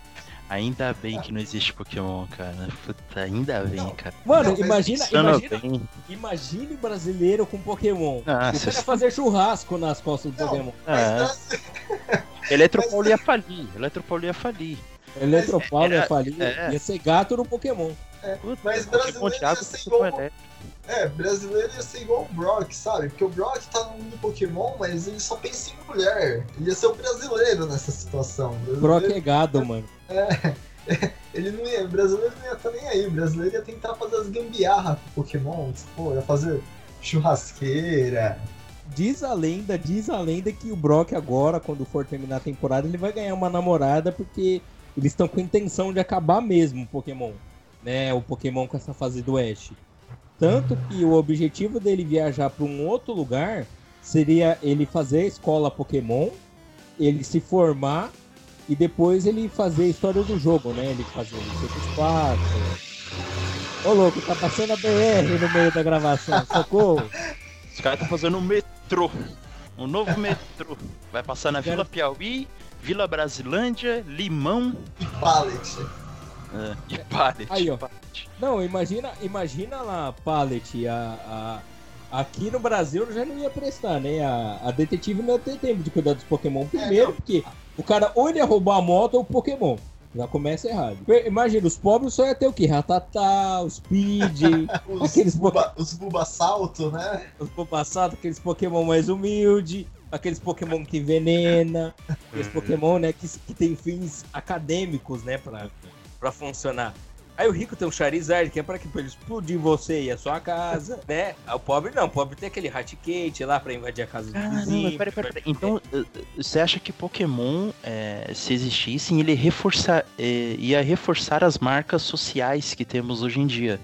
S3: Ainda bem que não existe Pokémon, cara. Puta, ainda bem,
S1: Não.
S3: cara.
S2: Mano,
S1: Não,
S2: imagina, imagina,
S3: bem.
S2: imagine o brasileiro com Pokémon.
S3: Nossa,
S2: o cara ia fazer churrasco nas costas do
S1: Não.
S2: Pokémon.
S1: Mas
S3: É. [laughs] Eletropaulo ia falir. Eletropaulo ia falir.
S2: Eletropaulo ia
S3: era-
S2: falir,
S3: é.
S2: ia ser gato no Pokémon.
S3: Puta,
S1: Mas brasileiro ia ser igual-. É, brasileiro ia ser igual o Brock, sabe? Porque o Brock tá no mundo Pokémon, mas ele só pensa em mulher. Ele ia ser o brasileiro nessa situação. O
S2: Brock
S1: brasileiro,
S2: é gado, mano. [laughs]
S1: ele não ia, o brasileiro não ia estar nem aí. O brasileiro ia tentar fazer as gambiarra com Pokémon. Pô, ia fazer churrasqueira.
S2: Diz a lenda, diz a lenda que o Brock agora, quando for terminar a temporada, ele vai ganhar uma namorada porque eles estão com a intenção de acabar mesmo o Pokémon, né? O Pokémon com essa fase do Ash. Tanto que o objetivo dele viajar para um outro lugar seria ele fazer a escola Pokémon, ele se formar e depois ele fazer a história do jogo, né? Ele fazer o CX4. Ô louco, tá passando a BR no meio da gravação, [laughs] socorro!
S3: Os caras estão fazendo um metrô. Um novo metrô. Vai passar na Vila Piauí, Vila Brasilândia, Limão
S1: E pallet.
S3: é, e Pallet.
S2: Aí, ó.
S3: Pallet.
S2: Não, imagina, imagina lá a Pallet, a, a, aqui no Brasil já não ia prestar, né? A, a detetive não ia ter tempo de cuidar dos Pokémon primeiro, porque o cara ou ele ia roubar a moto ou o Pokémon. Já começa errado. Imagina, os pobres só ia ter o quê? Ratatá, os Speed, [laughs]
S1: Os,
S2: aqueles
S1: buba, os Bulbasalto, né?
S2: os Bulbasaur, aqueles Pokémon mais humildes, aqueles Pokémon que envenena, aqueles Pokémon, né, que, que tem fins acadêmicos, né, pra, pra funcionar. Aí o rico tem um Charizard, que é pra, que, pra ele explodir você e a sua casa, [laughs] né? Aí O pobre não, o pobre tem aquele Raticate lá pra invadir a casa do vizinho.
S3: peraí, peraí, peraí. Então, eh, eh, você acha que Pokémon, eh, se existissem, ele reforçar, eh, ia reforçar as marcas sociais que temos hoje em dia?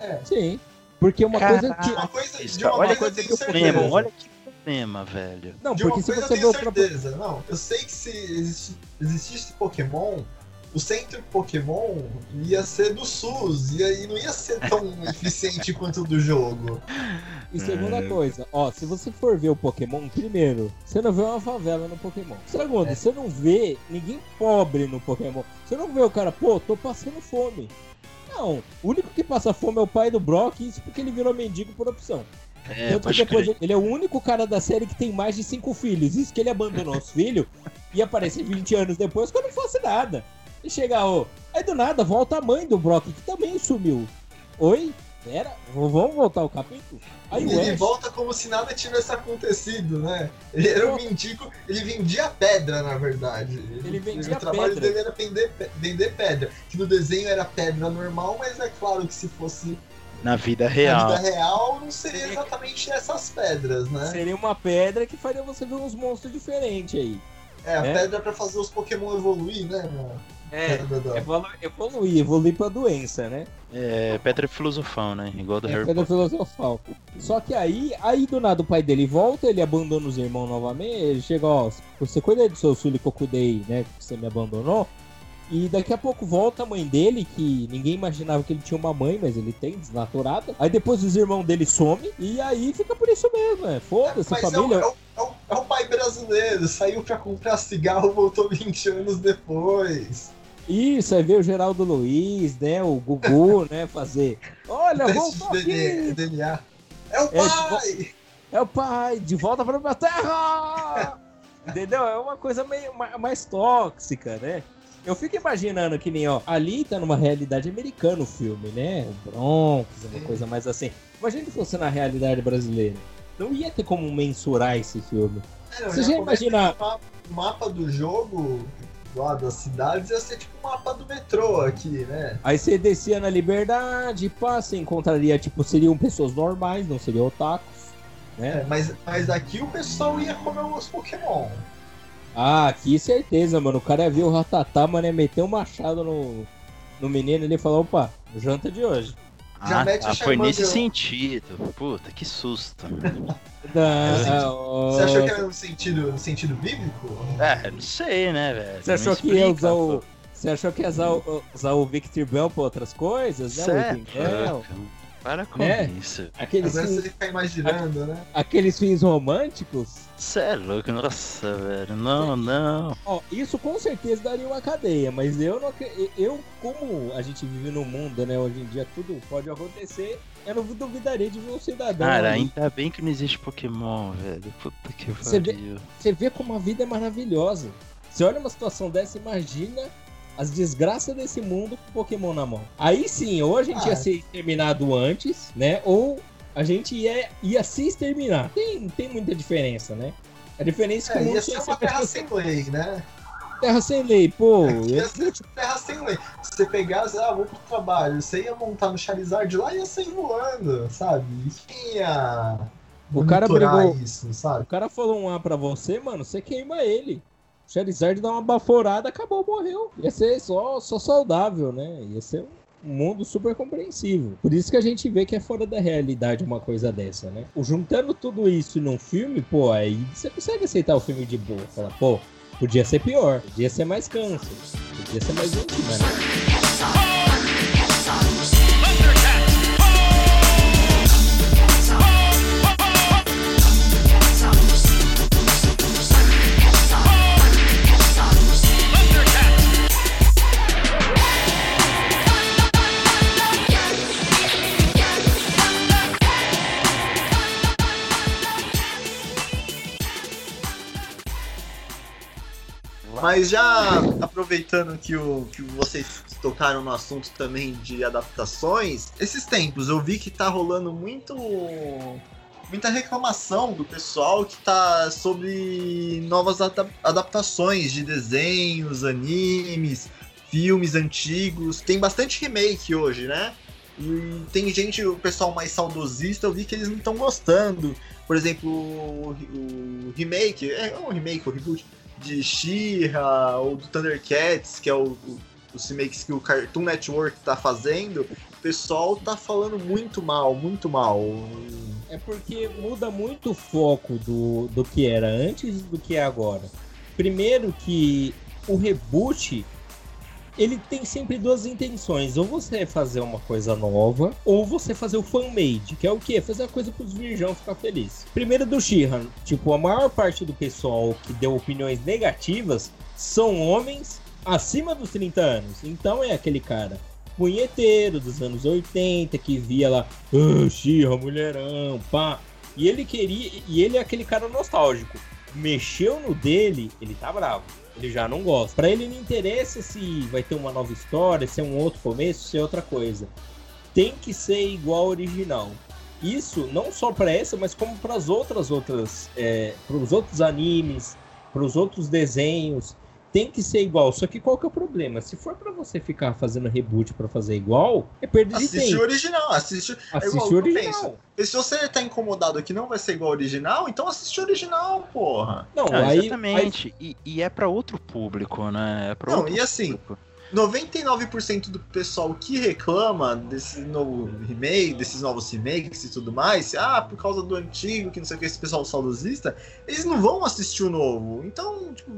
S1: É.
S2: Sim. Porque uma coisa que.
S1: Uma coisa,
S3: Isso,
S1: de uma
S3: olha
S1: coisa
S3: que
S1: eu certeza.
S3: olha que problema, velho.
S2: Não,
S1: De uma
S2: porque se você
S1: eu tenho certeza. Não, eu sei que se existi- existisse Pokémon, o centro Pokémon ia ser do SUS, e aí não ia ser tão [laughs] eficiente quanto o do jogo.
S2: E segunda
S3: É.
S2: coisa, ó, se você for ver o Pokémon, primeiro, você não vê uma favela no Pokémon. Segundo,
S1: É.
S2: você não vê ninguém pobre no Pokémon. Você não vê o cara, pô, tô passando fome. Não, o único que passa fome é o pai do Brock, isso porque ele virou mendigo por opção.
S3: É,
S2: Tanto que depois
S3: crer.
S2: ele é o único cara da série que tem mais de cinco filhos. Isso que ele abandonou os filhos e aparecer 20 anos depois eu não fosse nada. E chega, ô. Aí do nada volta a mãe do Brock, que também sumiu. Oi? Pera, vamos voltar ao capítulo? Aí o
S1: ele
S2: Ash.
S1: volta como se nada tivesse acontecido, né? Ele era um mendigo, ele vendia pedra, na verdade.
S2: Ele vendia
S1: O trabalho
S2: pedra.
S1: dele era vender, vender pedra. Que no desenho era pedra normal, mas é claro que se fosse
S3: Na vida
S1: na
S3: real.
S1: vida real, não seria exatamente essas pedras, né?
S2: Seria uma pedra que faria você ver uns monstros diferentes aí.
S1: É, a
S2: É.
S1: pedra pra fazer os Pokémon evoluir, né? na-
S2: É, evolu evoluir, evoluir pra doença, né?
S3: É, pedra filosofal, né? Igual do
S2: É
S3: Harry
S2: pedra
S3: Potter.
S2: filosofal. Só que aí, aí do nada o pai dele volta, ele abandona os irmãos novamente, ele chega, ó, você cuida do seu filho que eu cuidei, né, que você me abandonou. E daqui a pouco volta a mãe dele, que ninguém imaginava que ele tinha uma mãe, mas ele tem, desnaturada. Aí depois os irmãos dele somem, e aí fica por isso mesmo, é. Foda-se,
S1: é
S2: família.
S1: é, o, é, o, é o pai brasileiro, saiu pra comprar cigarro, voltou 20 anos depois.
S2: Isso, aí veio o Geraldo Luiz, né, o Gugu, [laughs] né, fazer. Olha, voltou aqui!
S1: DNA. É o
S2: É,
S1: pai!
S2: É o pai, de volta pra minha terra! [laughs] Entendeu? É uma coisa meio ma- mais tóxica, né? Eu fico imaginando que nem, ó, ali tá numa realidade americana o filme, né? O Bronx, uma
S1: Sim.
S2: coisa mais assim. Imagina se fosse na realidade brasileira. Não ia ter como mensurar esse filme.
S1: É,
S2: Você já
S1: comentei
S2: imagina-
S1: que O mapa, o mapa do jogo, lá das cidades, ia ser tipo o mapa do metrô aqui, né?
S2: Aí você descia na liberdade, pá, você encontraria, tipo, seriam pessoas normais, não seriam otakus, né?
S1: É, mas, mas aqui o pessoal ia comer os Pokémon.
S2: Ah, aqui certeza, mano. O cara ia ver o Ratatá, mano, ia meter um machado no, no menino e ele falou, opa, janta de hoje.
S1: Já
S3: Ah,
S1: mete o
S3: ah, foi nesse sentido. Puta, que susto. [laughs]
S2: Da-
S1: Você achou que era no sentido, no sentido bíblico?
S3: É, não sei, né, velho?
S2: Você achou
S3: Não
S2: que ia usar o. Você achou que ia usar o, usar o Victor Bell pra outras coisas, né? O
S3: Certo. Para com
S2: Né?
S3: isso.
S2: Aqueles,
S1: Agora
S2: fins,
S1: você fica imaginando, né?
S2: aqueles fins românticos.
S3: Cê é louco, nossa, velho. Não, não.
S2: Ó, isso com certeza daria uma cadeia, mas eu não eu como a gente vive no mundo, né, hoje em dia tudo pode acontecer, eu não duvidaria de ver um cidadão.
S3: Cara,
S2: ali.
S3: ainda bem que não existe Pokémon, velho. Puta que
S2: Você vê-
S3: pariu.
S2: Você vê como a vida é maravilhosa. Você olha uma situação dessa, imagina as desgraças desse mundo com Pokémon na mão. Aí sim, ou a gente
S1: Ah.
S2: ia ser exterminado antes, né? Ou a gente ia, ia se exterminar. Tem, tem muita diferença, né? A diferença é que
S1: É,
S2: o mundo
S1: ia ser
S2: ia
S1: uma terra sem lei, né?
S2: terra sem lei. Pô,
S1: Ia
S2: eu-
S1: ser tipo terra sem lei. Se você pegasse, ah, vou pro trabalho, você ia montar no Charizard lá e ia sair voando, sabe? Quem ia
S2: O cara brigou-
S1: isso,
S2: o cara falou um A pra você, mano, você queima ele. O Charizard dá uma baforada, acabou, morreu. Ia ser só, só saudável, né? Ia ser um mundo super compreensível. Por isso que a gente vê que é fora da realidade uma coisa dessa, né? Juntando tudo isso num filme, pô, aí você consegue aceitar o filme de boa. Falar, pô, podia ser pior, podia ser mais câncer, podia ser mais último, né?
S1: Mas já aproveitando que, o, que vocês tocaram no assunto também de adaptações, esses tempos eu vi que tá rolando muito muita reclamação do pessoal que tá sobre novas adaptações de desenhos, animes, filmes antigos. Tem bastante remake hoje, né? E tem gente, o pessoal mais saudosista, eu vi que eles não estão gostando. Por exemplo, o, remake, é um remake, o reboot de She-Ra ou do Thundercats, que é o, o, os remakes que o Cartoon Network tá fazendo, o pessoal tá falando muito mal, muito mal.
S2: É porque muda muito o foco do, do que era antes do que é agora. Primeiro que o reboot ele tem sempre duas intenções. Ou você fazer uma coisa nova, ou você fazer o fan-made, que é o quê? Fazer a coisa pros virgão ficar feliz. Primeiro do Shihan, tipo, a maior parte do pessoal que deu opiniões negativas são homens acima dos 30 anos. Então é aquele cara punheteiro dos anos 80 que via lá, ah, Xirra, mulherão, pá. E ele queria, e ele é aquele cara nostálgico. Mexeu no dele, ele tá bravo ele já não gosta. Para ele não interessa se vai ter uma nova história, se é um outro começo, se é outra coisa. Tem que ser igual ao original. Isso não só para essa, mas como para as outras outras, é, para os outros animes, para os outros desenhos tem que ser igual. Só que qual que é o problema? Se for para você ficar fazendo reboot para fazer igual, é perda de
S1: assiste
S2: tempo.
S1: Assiste o original, assiste, assiste é o original. E se você tá incomodado que não vai ser igual ao original, então assiste o original, porra.
S3: Não, ah, aí, exatamente. Aí... E, e, é para outro público, né? É
S1: não, e assim, público. 99% do pessoal que reclama desse novo remake, desses novos remakes e tudo mais, ah, por causa do antigo, que não sei o que, esse pessoal saudosista, eles não vão assistir o novo. Então, tipo,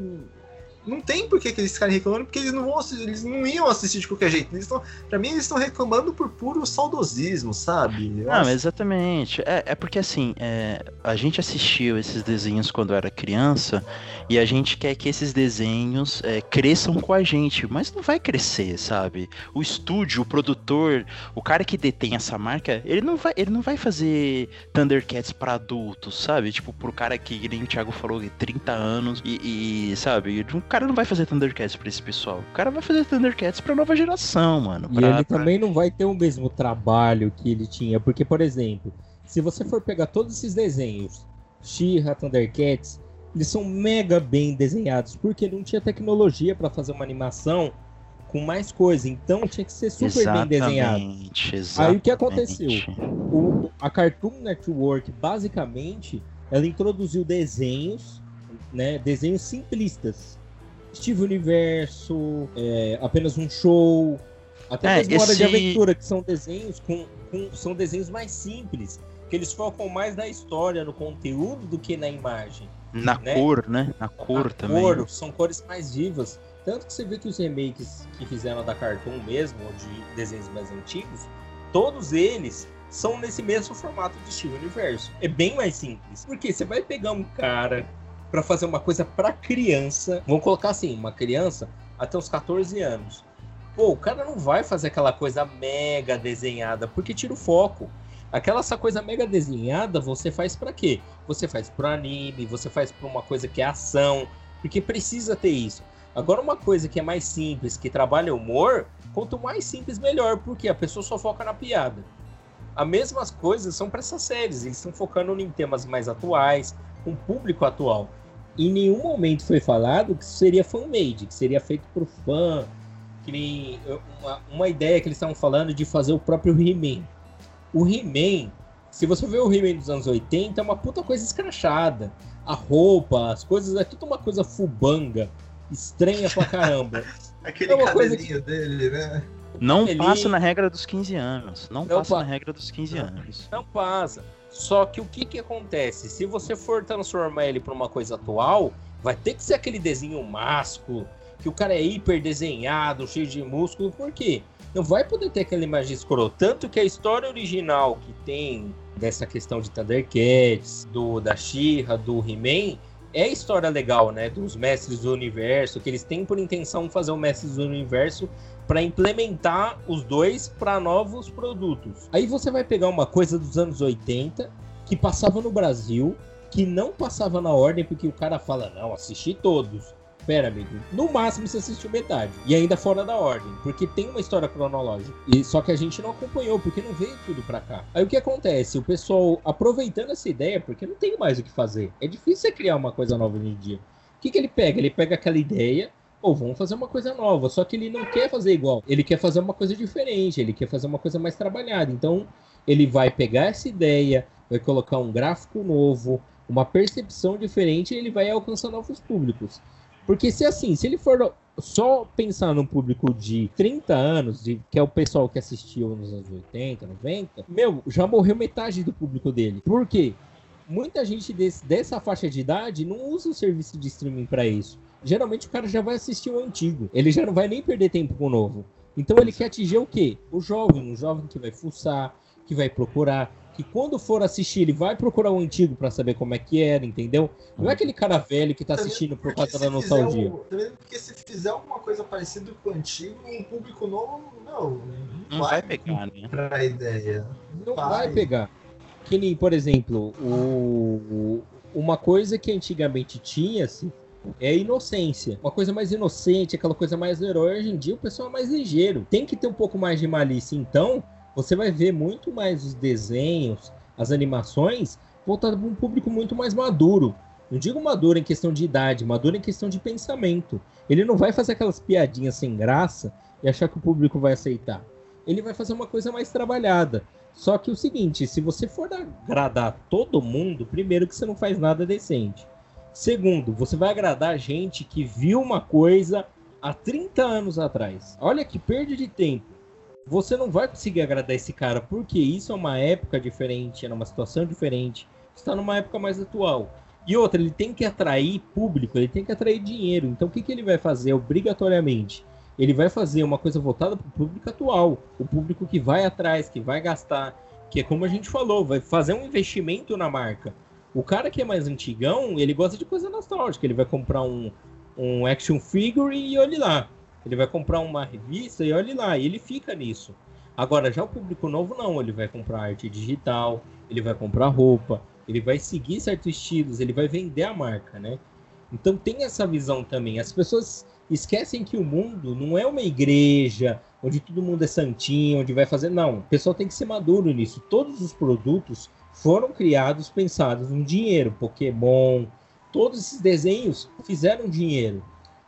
S1: não tem por que, eles ficarem reclamando, porque eles não vão assistir, eles não iam assistir de qualquer jeito. Eles estão, pra mim, eles estão reclamando por puro saudosismo, sabe?
S3: Eu não, acho... exatamente. É, é porque assim, é, a gente assistiu esses desenhos quando era criança e a gente quer que esses desenhos é, cresçam com a gente, mas não vai crescer, sabe? O estúdio, o produtor, o cara que detém essa marca, ele não vai, ele não vai fazer Thundercats para adultos, sabe? Tipo, pro cara que, nem o Thiago falou, 30 anos e, e sabe? Um cara não vai fazer Thundercats pra esse pessoal. O cara vai fazer Thundercats pra nova geração, mano.
S2: Pra, e ele pra... também não vai ter o mesmo trabalho que ele tinha. Porque, por exemplo, se você for pegar todos esses desenhos, She-Ra, Thundercats, eles são mega bem desenhados. Porque não tinha tecnologia para fazer uma animação com mais coisa. Então tinha que ser super exatamente, bem desenhado. Exatamente. Aí o que aconteceu? O, a Cartoon Network, basicamente, ela introduziu desenhos, né? Desenhos simplistas. Steve Universo, é, apenas um show, até é, mesmo Hora esse... de Aventura, que são desenhos com, com, são desenhos mais simples, que eles focam mais na história, no conteúdo do que na imagem.
S3: Na né? cor, né? Na cor na também.
S2: Cor, são cores mais vivas. Tanto que você vê que os remakes que fizeram da Cartoon mesmo, ou de desenhos mais antigos, todos eles são nesse mesmo formato de Steve Universo. É bem mais simples. Porque você vai pegar um cara para fazer uma coisa para criança. Vamos colocar assim, uma criança até uns 14 anos. Pô, o cara não vai fazer aquela coisa mega desenhada, porque tira o foco. Aquela essa coisa mega desenhada, você faz para quê? Você faz pro anime, você faz para uma coisa que é ação, porque precisa ter isso. Agora uma coisa que é mais simples, que trabalha humor, quanto mais simples melhor, porque a pessoa só foca na piada. As mesmas coisas são para essas séries, eles estão focando em temas mais atuais, com público atual. Em nenhum momento foi falado que seria fan-made, que seria feito por fã, que nem uma, uma ideia que eles estavam falando de fazer o próprio He-Man. O He-Man, se você ver o He-Man dos anos 80, é uma puta coisa escrachada. A roupa, as coisas, é tudo uma coisa fubanga, estranha pra caramba. [laughs]
S1: Aquele é cabelinho que... dele, né?
S3: Não Ele... passa na regra dos 15 anos. Não, não passa pa... na regra dos 15 anos.
S2: Não passa. Só que o que que acontece? Se você for transformar ele para uma coisa atual, vai ter que ser aquele desenho másculo, que o cara é hiper desenhado, cheio de músculo, por quê? Não vai poder ter aquela imagem escrota. Tanto que a história original que tem dessa questão de Thundercats, do, da She-Ra, do He-Man, é história legal, né? Dos mestres do universo, que eles têm por intenção fazer o Mestres do Universo para implementar os dois para novos produtos. Aí você vai pegar uma coisa dos anos 80 que passava no Brasil, que não passava na ordem porque o cara fala: "Não, assisti todos". Pera, amigo. No máximo você assistiu metade. E ainda fora da ordem. Porque tem uma história cronológica. E só que a gente não acompanhou, porque não veio tudo pra cá. Aí o que acontece? O pessoal aproveitando essa ideia, porque não tem mais o que fazer. É difícil criar uma coisa nova hoje em dia. O que, que ele pega? Ele pega aquela ideia, ou vamos fazer uma coisa nova. Só que ele não quer fazer igual. Ele quer fazer uma coisa diferente. Ele quer fazer uma coisa mais trabalhada. Então, ele vai pegar essa ideia, vai colocar um gráfico novo, uma percepção diferente e ele vai alcançar novos públicos. Porque se assim, se ele for só pensar num público de 30 anos, de, que é o pessoal que assistiu nos anos 80, 90, meu, já morreu metade do público dele. Por quê? Muita gente desse, dessa faixa de idade não usa o serviço de streaming para isso. Geralmente o cara já vai assistir o antigo. Ele já não vai nem perder tempo com o novo. Então ele quer atingir o quê? O jovem, o jovem que vai fuçar, que vai procurar, que quando for assistir, ele vai procurar o antigo para saber como é que era, entendeu? Não é aquele cara velho que tá assistindo por causa da nostalgia.
S1: Um, porque se fizer alguma coisa parecida com o antigo, o público novo, não, não,
S3: não vai, vai, pegar, né?
S1: Pra ideia.
S2: Não, vai. vai. pegar. Que nem, por exemplo, o, uma coisa que antigamente tinha-se é a inocência. Uma coisa mais inocente, aquela coisa mais herói. Hoje em dia o pessoal é mais ligeiro. Tem que ter um pouco mais de malícia, então você vai ver muito mais os desenhos, as animações voltadas para um público muito mais maduro. Não digo maduro em questão de idade, maduro em questão de pensamento. Ele não vai fazer aquelas piadinhas sem graça e achar que o público vai aceitar. Ele vai fazer uma coisa mais trabalhada. Só que o seguinte, se você for agradar todo mundo, primeiro que você não faz nada decente. Segundo, você vai agradar gente que viu uma coisa há 30 anos atrás. Olha que perda de tempo você não vai conseguir agradar esse cara, porque isso é uma época diferente, é uma situação diferente, está numa época mais atual. E outra, ele tem que atrair público, ele tem que atrair dinheiro. Então o que, que ele vai fazer obrigatoriamente? Ele vai fazer uma coisa voltada para o público atual, o público que vai atrás, que vai gastar, que é como a gente falou, vai fazer um investimento na marca. O cara que é mais antigão, ele gosta de coisa nostálgica, ele vai comprar um, um action figure e olhe lá. Ele vai comprar uma revista e olhe lá, ele fica nisso. Agora, já o público novo não, ele vai comprar arte digital, ele vai comprar roupa, ele vai seguir certos estilos, ele vai vender a marca, né? Então tem essa visão também. As pessoas esquecem que o mundo não é uma igreja onde todo mundo é santinho, onde vai fazer. Não, o pessoal tem que ser maduro nisso. Todos os produtos foram criados pensados no dinheiro. Pokémon, todos esses desenhos fizeram dinheiro.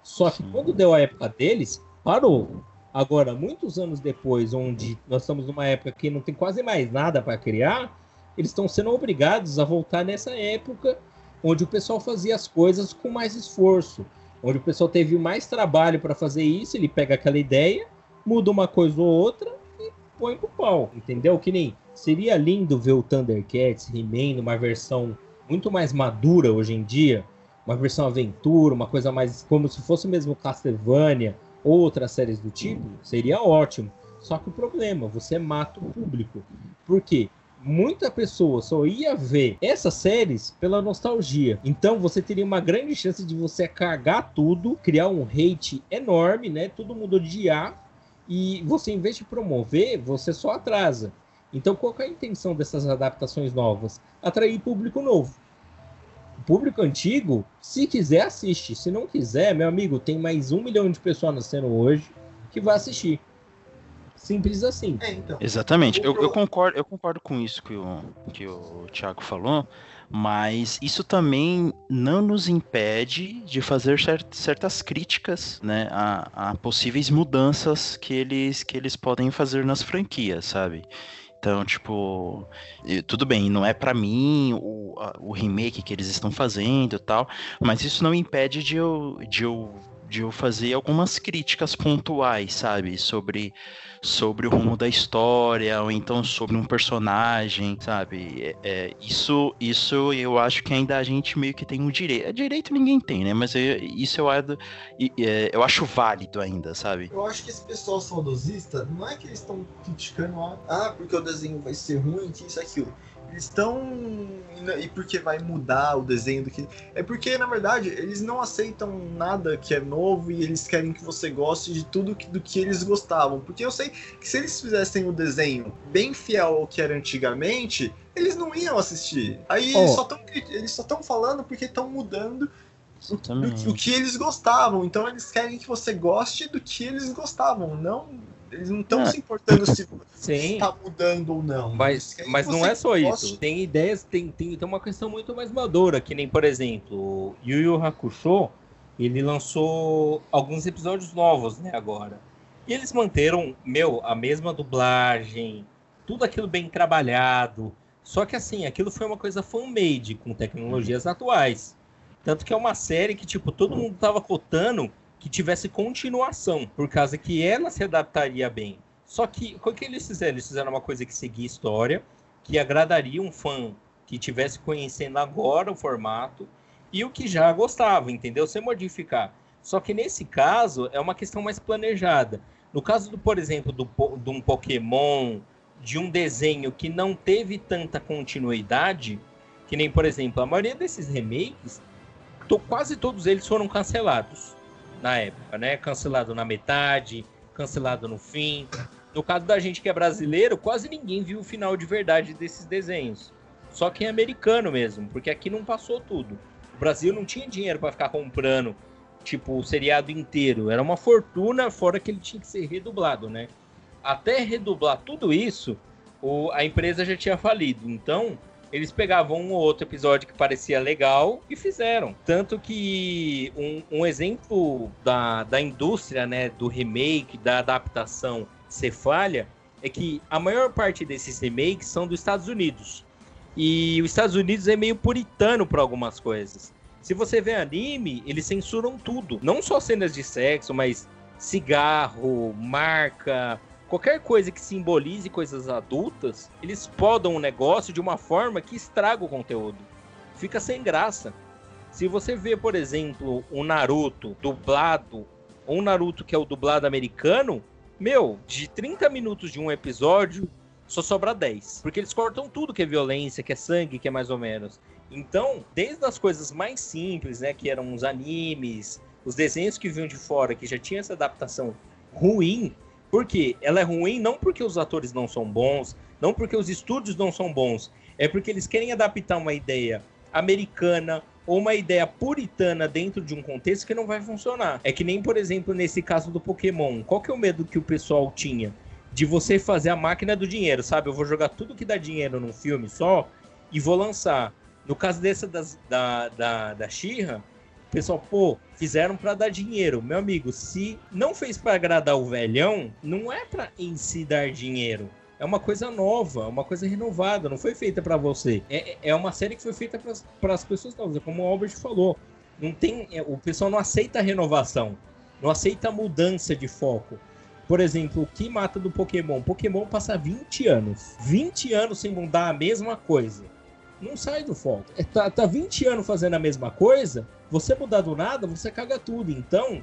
S2: Só que quando deu a época deles, parou. Agora, muitos anos depois, onde nós estamos numa época que não tem quase mais nada para criar, eles estão sendo obrigados a voltar nessa época onde o pessoal fazia as coisas com mais esforço, onde o pessoal teve mais trabalho para fazer isso, ele pega aquela ideia, muda uma coisa ou outra e põe pro pau, entendeu? Que nem seria lindo ver o Thundercats He-Man numa versão muito mais madura hoje em dia, uma versão aventura, uma coisa mais como se fosse mesmo Castlevania ou outras séries do tipo, seria ótimo. Só que o problema, você mata o público. Por quê? Muita pessoa só ia ver essas séries pela nostalgia. Então você teria uma grande chance de você cagar tudo, criar um hate enorme, né? Todo mundo odiar. E você, em vez de promover, você só atrasa. Então, qual é a intenção dessas adaptações novas? Atrair público novo público antigo, se quiser, assiste. Se não quiser, meu amigo, tem mais um milhão de pessoas nascendo hoje que vai assistir. Simples assim.
S3: É, então. Exatamente. Eu, eu, concordo, eu concordo com isso que o, que o Thiago falou, mas isso também não nos impede de fazer certas críticas né, a, a possíveis mudanças que eles, que eles podem fazer nas franquias, sabe? Então, tipo, tudo bem, não é para mim o, o remake que eles estão fazendo e tal, mas isso não impede de eu, de eu de eu fazer algumas críticas pontuais, sabe? Sobre, sobre o rumo da história, ou então sobre um personagem, sabe? É, é, isso, isso eu acho que ainda a gente meio que tem um direito. É, direito ninguém tem, né? Mas eu, isso eu, é, eu acho válido ainda, sabe?
S1: Eu acho que esse pessoal saudosista, não é que eles estão criticando, ah, porque o desenho vai ser ruim, que isso, aquilo estão. E porque vai mudar o desenho do que. É porque, na verdade, eles não aceitam nada que é novo e eles querem que você goste de tudo que, do que eles gostavam. Porque eu sei que se eles fizessem o desenho bem fiel ao que era antigamente, eles não iam assistir. Aí oh. eles só estão falando porque estão mudando o, do, o que eles gostavam. Então eles querem que você goste do que eles gostavam, não eles não estão é. se importando se [laughs] está mudando ou não.
S2: Mas, mas não é só isso. Tem ideias, tem, tem, tem uma questão muito mais madura, que nem, por exemplo, Yu Yu Hakusho, ele lançou alguns episódios novos, né, agora. E eles manteram, meu, a mesma dublagem, tudo aquilo bem trabalhado. Só que assim, aquilo foi uma coisa fan-made com tecnologias atuais. Tanto que é uma série que, tipo, todo mundo tava cotando que tivesse continuação, por causa que ela se adaptaria bem. Só que, o que eles fizeram? Eles fizeram uma coisa que seguia história, que agradaria um fã que tivesse conhecendo agora o formato e o que já gostava, entendeu? Sem modificar. Só que nesse caso é uma questão mais planejada. No caso, do, por exemplo, do, de um Pokémon, de um desenho que não teve tanta continuidade, que nem, por exemplo, a maioria desses remakes, to, quase todos eles foram cancelados na época, né? Cancelado na metade, cancelado no fim. No caso da gente que é brasileiro, quase ninguém viu o final de verdade desses desenhos. Só quem é americano mesmo, porque aqui não passou tudo. O Brasil não tinha dinheiro para ficar comprando, tipo, o seriado inteiro. Era uma fortuna, fora que ele tinha que ser redublado, né? Até redublar tudo isso, o, a empresa já tinha falido. Então, eles pegavam um ou outro episódio que parecia legal e fizeram. Tanto que um, um exemplo da, da indústria, né, do remake, da adaptação ser falha, é que a maior parte desses remakes são dos Estados Unidos. E os Estados Unidos é meio puritano para algumas coisas. Se você vê anime, eles censuram tudo. Não só cenas de sexo, mas cigarro, marca, qualquer coisa que simbolize coisas adultas, eles podam o negócio de uma forma que estraga o conteúdo. Fica sem graça. Se você vê, por exemplo, um Naruto dublado, ou um Naruto que é o dublado americano, meu, de 30 minutos de um episódio, só sobra 10. Porque eles cortam tudo que é violência, que é sangue, que é mais ou menos. Então, desde as coisas mais simples, né, que eram os animes, os desenhos que vinham de fora, que já tinha essa adaptação ruim, porque ela é ruim não porque os atores não são bons, não porque os estúdios não são bons, é porque eles querem adaptar uma ideia americana ou uma ideia puritana dentro de um contexto que não vai funcionar. É que nem, por exemplo, nesse caso do Pokémon. Qual que é o medo que o pessoal tinha? de você fazer a máquina do dinheiro, sabe? Eu vou jogar tudo que dá dinheiro num filme só e vou lançar. No caso dessa das, da, da, da Xirra, pessoal, pô, fizeram para dar dinheiro. Meu amigo, se não fez para agradar o velhão, não é para em si dar dinheiro. É uma coisa nova, uma coisa renovada, não foi feita para você. É, é uma série que foi feita para as pessoas novas, como o Albert falou. Não tem, é, o pessoal não aceita renovação, não aceita mudança de foco. Por exemplo, o que mata do Pokémon? Pokémon passa 20 anos. 20 anos sem mudar a mesma coisa. Não sai do foco. É, tá, tá 20 anos fazendo a mesma coisa, você mudar do nada, você caga tudo. Então,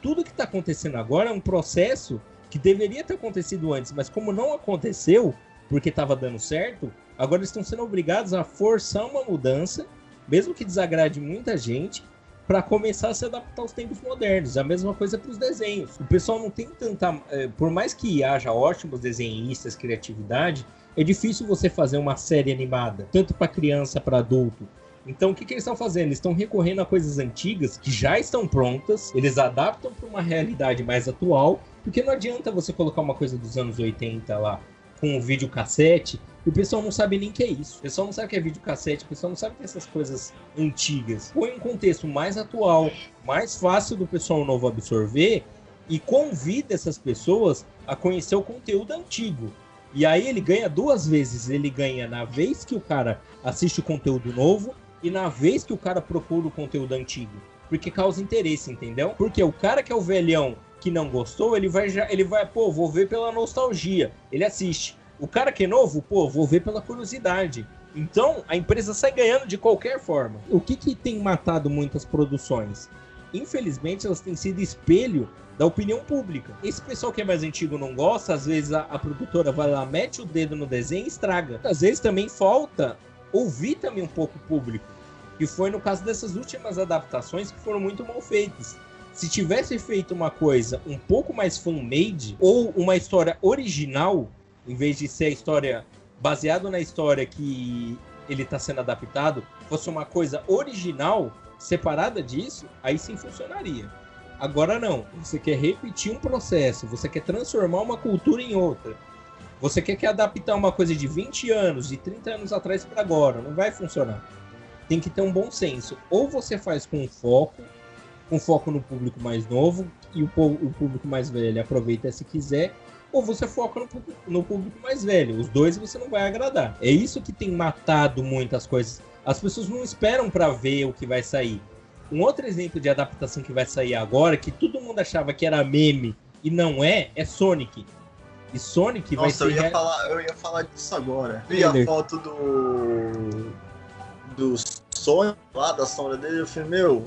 S2: tudo que está acontecendo agora é um processo que deveria ter acontecido antes, mas como não aconteceu, porque estava dando certo, agora estão sendo obrigados a forçar uma mudança, mesmo que desagrade muita gente, para começar a se adaptar aos tempos modernos. A mesma coisa para os desenhos. O pessoal não tem tanta. É, por mais que haja ótimos desenhistas, criatividade, é difícil você fazer uma série animada, tanto para criança, para adulto. Então, o que, que eles estão fazendo? Eles estão recorrendo a coisas antigas que já estão prontas, eles adaptam para uma realidade mais atual, porque não adianta você colocar uma coisa dos anos 80 lá com um videocassete e o pessoal não sabe nem que é isso. O pessoal não sabe que é videocassete, o pessoal não sabe que é essas coisas antigas. Põe um contexto mais atual, mais fácil do pessoal novo absorver e convida essas pessoas a conhecer o conteúdo antigo. E aí ele ganha duas vezes. Ele ganha na vez que o cara assiste o conteúdo novo e na vez que o cara procura o conteúdo antigo. Porque causa interesse, entendeu? Porque o cara que é o velhão que não gostou, ele vai já, ele vai, pô, vou ver pela nostalgia. Ele assiste. O cara que é novo, pô, vou ver pela curiosidade. Então, a empresa sai ganhando de qualquer forma. O que, que tem matado muitas produções? Infelizmente, elas têm sido espelho da opinião pública. Esse pessoal que é mais antigo não gosta, às vezes a, a produtora vai lá, mete o dedo no desenho e estraga. Às vezes também falta ouvir também um pouco o público. Que foi no caso dessas últimas adaptações que foram muito mal feitas. Se tivesse feito uma coisa um pouco mais fan-made ou uma história original, em vez de ser a história baseado na história que ele está sendo adaptado, fosse uma coisa original, separada disso, aí sim funcionaria. Agora não, você quer repetir um processo, você quer transformar uma cultura em outra. Você quer que adaptar uma coisa de 20 anos, de 30 anos atrás para agora, não vai funcionar. Tem que ter um bom senso. Ou você faz com foco, com foco no público mais novo, e o, o público mais velho aproveita se quiser, ou você foca no, no, público mais velho. Os dois você não vai agradar. É isso que tem matado muitas coisas. As pessoas não esperam para ver o que vai sair. Um outro exemplo de adaptação que vai sair agora, que todo mundo achava que era meme e não é, é Sonic. E Sonic
S1: Nossa,
S2: vai ser.
S1: Eu ia, falar, eu ia falar disso agora. Vi a foto do. Do Sonic lá, da sombra dele, eu falei, meu,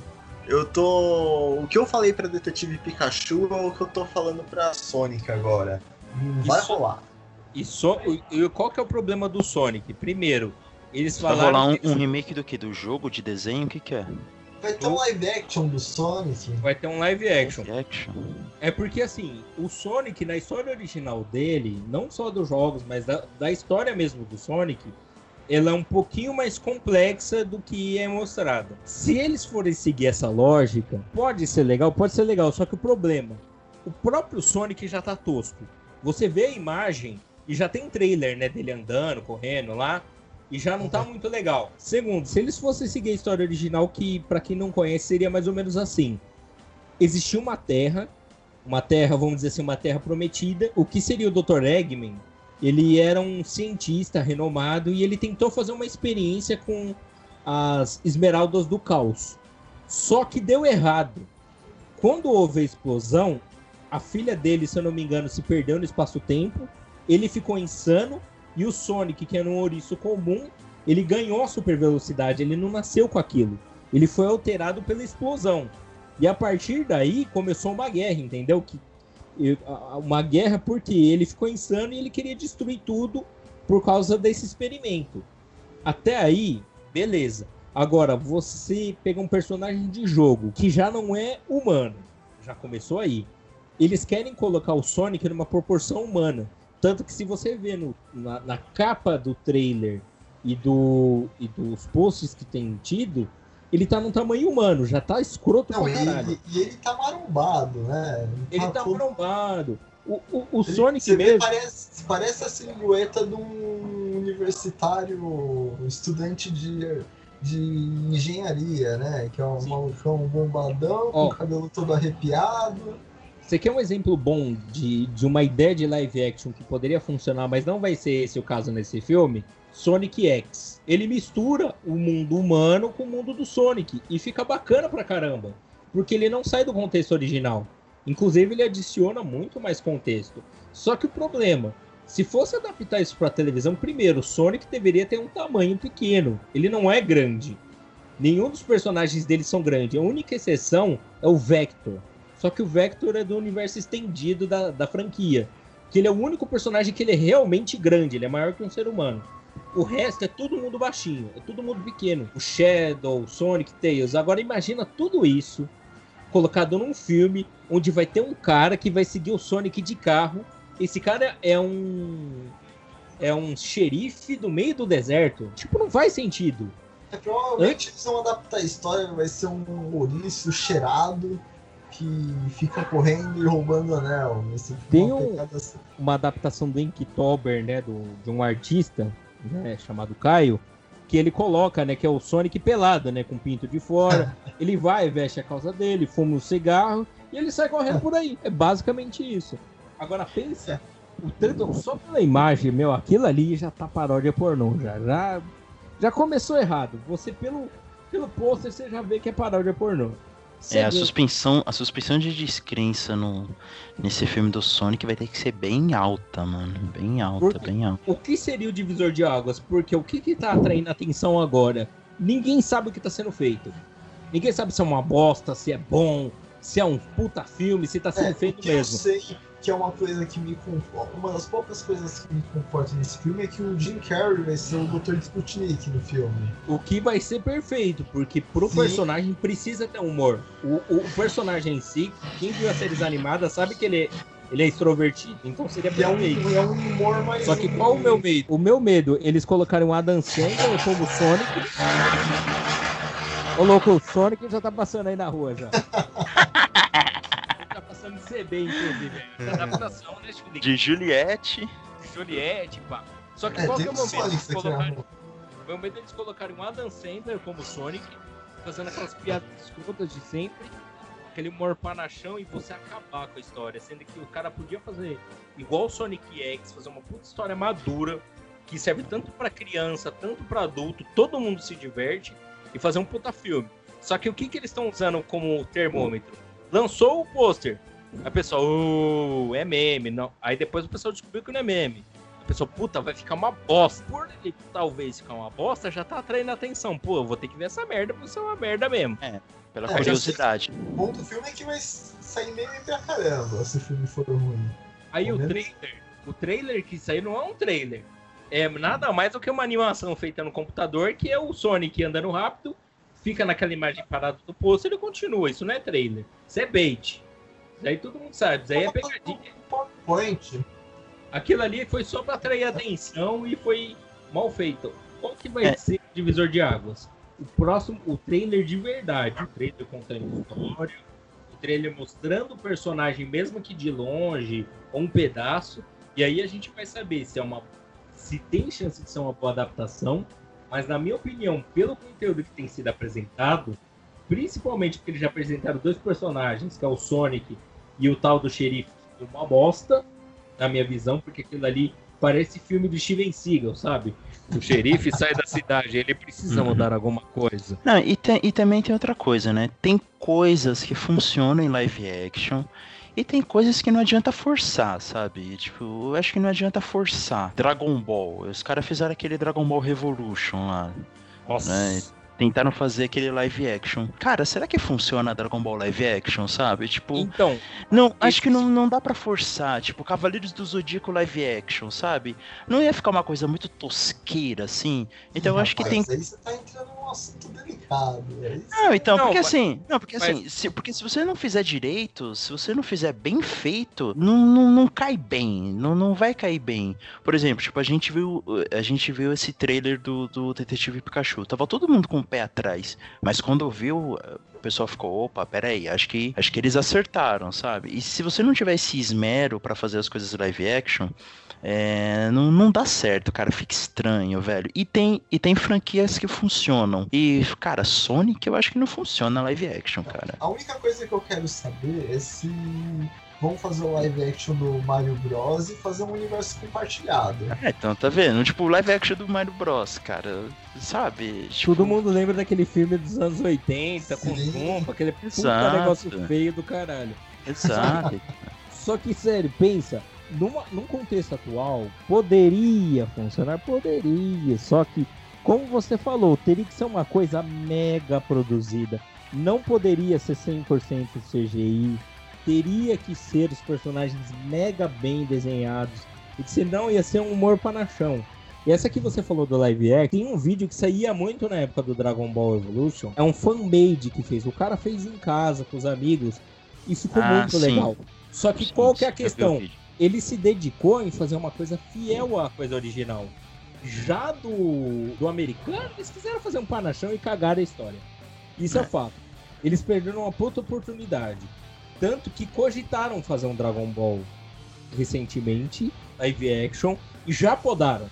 S1: eu tô. O que eu falei pra Detetive Pikachu é o que eu tô falando pra Sonic agora. Vai Isso... rolar.
S2: E, so... e qual que é o problema do Sonic? Primeiro, eles falaram.
S3: Vai rolar um, um remake do que? Do jogo de desenho? O que, que é?
S1: Vai ter um live action do Sonic.
S2: Vai ter um live action. live action. É porque assim, o Sonic, na história original dele, não só dos jogos, mas da, da história mesmo do Sonic, ela é um pouquinho mais complexa do que é mostrada. Se eles forem seguir essa lógica, pode ser legal, pode ser legal, só que o problema, o próprio Sonic já tá tosco. Você vê a imagem e já tem trailer, né, dele andando, correndo lá, e já não tá uhum. muito legal. Segundo, se eles fossem seguir a história original, que para quem não conhece seria mais ou menos assim: existia uma terra, uma terra, vamos dizer assim, uma terra prometida. O que seria o Dr. Eggman? Ele era um cientista renomado e ele tentou fazer uma experiência com as esmeraldas do caos. Só que deu errado. Quando houve a explosão, a filha dele, se eu não me engano, se perdeu no espaço-tempo. Ele ficou insano e o Sonic, que era um ouriço comum, ele ganhou a super velocidade, ele não nasceu com aquilo. Ele foi alterado pela explosão. E a partir daí começou uma guerra, entendeu? Que, uma guerra porque ele ficou insano e ele queria destruir tudo por causa desse experimento. Até aí, beleza. Agora, você pega um personagem de jogo que já não é humano. Já começou aí. Eles querem colocar o Sonic numa proporção humana. Tanto que se você vê no, na, na, capa do trailer e, do, e dos posts que tem tido, ele tá num tamanho humano, já tá escroto
S1: Não, pra caralho. E, e ele tá marombado, né?
S2: Ele, ele tá, tá marombado. O, o, o ele, Sonic mesmo.
S1: Parece, parece a silhueta de um universitário estudante de, de engenharia, né? Que é um malucão bombadão, com o cabelo todo arrepiado.
S2: Você quer um exemplo bom de, de uma ideia de live action que poderia funcionar, mas não vai ser esse o caso nesse filme? Sonic X. Ele mistura o mundo humano com o mundo do Sonic e fica bacana pra caramba, porque ele não sai do contexto original. Inclusive, ele adiciona muito mais contexto. Só que o problema, se fosse adaptar isso para televisão, primeiro, Sonic deveria ter um tamanho pequeno. Ele não é grande. Nenhum dos personagens dele são grandes. A única exceção é o Vector. Só que o Vector é do universo estendido da, da franquia. Que ele é o único personagem que ele é realmente grande, ele é maior que um ser humano. O resto é todo mundo baixinho, é todo mundo pequeno. O Shadow, Sonic, Tails. Agora imagina tudo isso colocado num filme onde vai ter um cara que vai seguir o Sonic de carro. Esse cara é um é um xerife do meio do deserto. Tipo, não faz sentido.
S1: É, provavelmente eles vão adaptar a história, vai ser um ouriço cheirado que fica correndo e roubando anel.
S2: Tem um, uma adaptação do Inktober, né, do, de um artista né, chamado Caio, que ele coloca, né, que é o Sonic pelado, né, com pinto de fora. [laughs] ele vai, veste a calça dele, fuma um cigarro e ele sai correndo por aí. É basicamente isso. Agora pensa, o tanto, só pela imagem, meu, aquilo ali já tá paródia pornô, já, já, já começou errado. Você pelo pelo pôster você já vê que é paródia pornô.
S3: É, a suspensão, a suspensão de descrença no, nesse filme do Sonic vai ter que ser bem alta, mano. Bem alta, Porque, bem alta.
S2: O que seria o divisor de águas? Porque o que que tá atraindo atenção agora? Ninguém sabe o que tá sendo feito. Ninguém sabe se é uma bosta, se é bom, se é um puta filme, se tá sendo é, feito mesmo.
S1: Eu sei que é uma coisa que me conforta. Uma das poucas coisas que me conforta nesse filme é que o Jim Carrey vai ser o Dr. Sputnik no filme.
S2: O que vai ser perfeito, porque pro Sim. personagem precisa ter humor. O, o, personagem em si, quem viu as séries animadas sabe que ele é, ele é extrovertido, então seria
S1: perfeito. É um, é um humor mais.
S2: Só que qual o meu medo? O meu medo, eles colocaram o Adam Sandler como Sonic. Ô louco, o Sonic já tá passando aí na rua já. [laughs] de CB, inclusive. [laughs] É adaptação
S3: né, De Juliette.
S2: Juliette, pá. Só que é, qual que é o momento de colocar. O momento eles colocarem um Adam Sandler como Sonic, fazendo aquelas piadas escrotas de sempre, aquele humor chão e você acabar com a história. Sendo que o cara podia fazer igual o Sonic X, fazer uma puta história madura, que serve tanto para criança, tanto para adulto, todo mundo se diverte e fazer um puta filme. Só que o que, que eles estão usando como termômetro? Lançou o pôster. A pessoa, oh, é meme. Não. Aí depois o pessoal descobriu que não é meme. A pessoa, puta, vai ficar uma bosta. Por ele talvez ficar uma bosta, já tá atraindo atenção. Pô, eu vou ter que ver essa merda pra ser uma merda mesmo.
S3: É, pela é, curiosidade.
S1: O ponto do filme é que vai sair meme pra caramba se o filme for ruim.
S2: Aí o trailer, o trailer que saiu não é um trailer é nada mais do que uma animação feita no computador, que é o Sonic andando rápido, fica naquela imagem parada do posto e ele continua. Isso não é trailer, isso é bait. Isso aí todo mundo sabe, isso aí é pegadinha.
S1: Point.
S2: Aquilo ali foi só para atrair atenção e foi mal feito. Qual que vai é. ser o divisor de águas? O próximo, o trailer de verdade, o trailer contando história, o trailer mostrando o personagem, mesmo que de longe, ou um pedaço, e aí a gente vai saber se é uma se tem chance de ser uma boa adaptação, mas na minha opinião, pelo conteúdo que tem sido apresentado, principalmente porque eles já apresentaram dois personagens, que é o Sonic e o tal do xerife, uma bosta, na minha visão, porque aquilo ali parece filme do Steven Seagal, sabe? O xerife sai da cidade, ele precisa uhum. mudar alguma coisa.
S3: Não, e, te, e também tem outra coisa, né? Tem coisas que funcionam em live action e tem coisas que não adianta forçar, sabe? Tipo, eu acho que não adianta forçar. Dragon Ball. Os caras fizeram aquele Dragon Ball Revolution lá. Nossa. Né? Tentaram fazer aquele live action. Cara, será que funciona Dragon Ball live action, sabe? Tipo.
S2: Então.
S3: Não, acho que não, não dá para forçar. Tipo, Cavaleiros do Zodíaco live action, sabe? Não ia ficar uma coisa muito tosqueira, assim. Então eu acho que tem.
S1: Aí você tá entrando assunto delicado. É
S3: não, então, não, porque mas... assim. Não, porque mas... assim. Se, porque se você não fizer direito, se você não fizer bem feito, não, não, não cai bem. Não, não vai cair bem. Por exemplo, tipo, a gente viu. A gente viu esse trailer do, do Detetive Pikachu. Tava todo mundo com pé atrás. Mas quando viu, o pessoal ficou, opa, peraí, acho que, acho que eles acertaram, sabe? E se você não tiver esse esmero para fazer as coisas live action, é, não, não dá certo, cara. Fica estranho, velho. E tem, e tem franquias que funcionam. E, cara, Sonic eu acho que não funciona live action, cara.
S1: A única coisa que eu quero saber é se vamos fazer o live action do Mario Bros e fazer um universo compartilhado.
S3: É, então tá vendo? Tipo, o live action do Mario Bros, cara, sabe?
S2: Tipo... Todo mundo lembra daquele filme dos anos 80, Sim. com Zumba, aquele puta negócio feio do caralho.
S3: Exato. [laughs]
S2: Só que, sério, pensa, numa, num contexto atual, poderia funcionar, poderia, só que, como você falou, teria que ser uma coisa mega produzida. Não poderia ser 100% CGI, teria que ser os personagens mega bem desenhados, e senão ia ser um humor panachão. E essa que você falou do live action, tem um vídeo que saía muito na época do Dragon Ball Evolution. É um fan-made que fez. O cara fez em casa com os amigos e ficou ah, muito sim. legal. Só que sim, qual que é a questão? Ele se dedicou em fazer uma coisa fiel à coisa original. Já do, do americano, eles quiseram fazer um panachão e cagaram a história. Isso é, é fato. Eles perderam uma puta oportunidade. Tanto que cogitaram fazer um Dragon Ball recentemente, live action, e já podaram.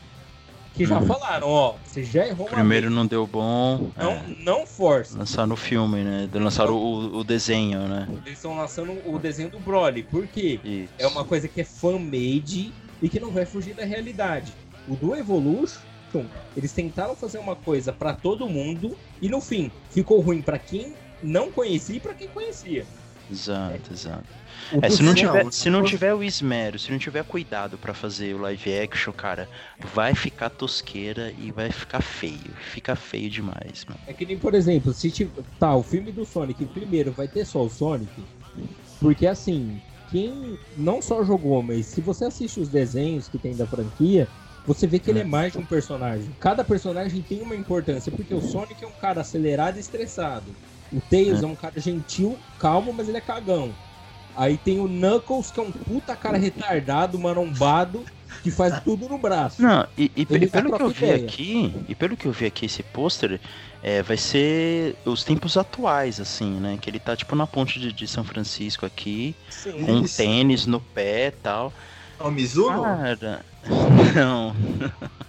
S2: Que já uhum. falaram, ó, você já errou
S3: Primeiro não deu bom.
S2: Não, é. não força.
S3: Lançaram o filme, né? Lançaram o, o desenho, né?
S2: Eles estão lançando o desenho do Broly. Por quê? Isso. É uma coisa que é fan-made e que não vai fugir da realidade. O do Evolution, eles tentaram fazer uma coisa para todo mundo e no fim ficou ruim para quem não conhecia e para quem conhecia.
S3: Exato, é. exato. É, se não tiver, se não tiver o esmero, se não tiver cuidado para fazer o live action, cara, vai ficar tosqueira e vai ficar feio. Fica feio demais, mano.
S2: É que nem, por exemplo, se tiver, tá, o filme do Sonic, primeiro vai ter só o Sonic, porque assim, quem não só jogou, mas se você assiste os desenhos que tem da franquia, você vê que ele é hum. mais de um personagem. Cada personagem tem uma importância, porque o Sonic é um cara acelerado e estressado. O Tails é. é um cara gentil, calmo, mas ele é cagão. Aí tem o Knuckles, que é um puta cara retardado, marombado, que faz tudo no braço.
S3: Não, e, e, e pelo que eu vi
S2: ideia.
S3: aqui, e pelo que eu vi aqui, esse pôster é, vai ser os tempos atuais, assim, né? Que ele tá tipo na ponte de, de São Francisco aqui,
S2: Sim.
S3: com um
S1: Isso.
S3: tênis no pé e tal.
S1: É o Mizuno?
S3: Cara, [laughs] não.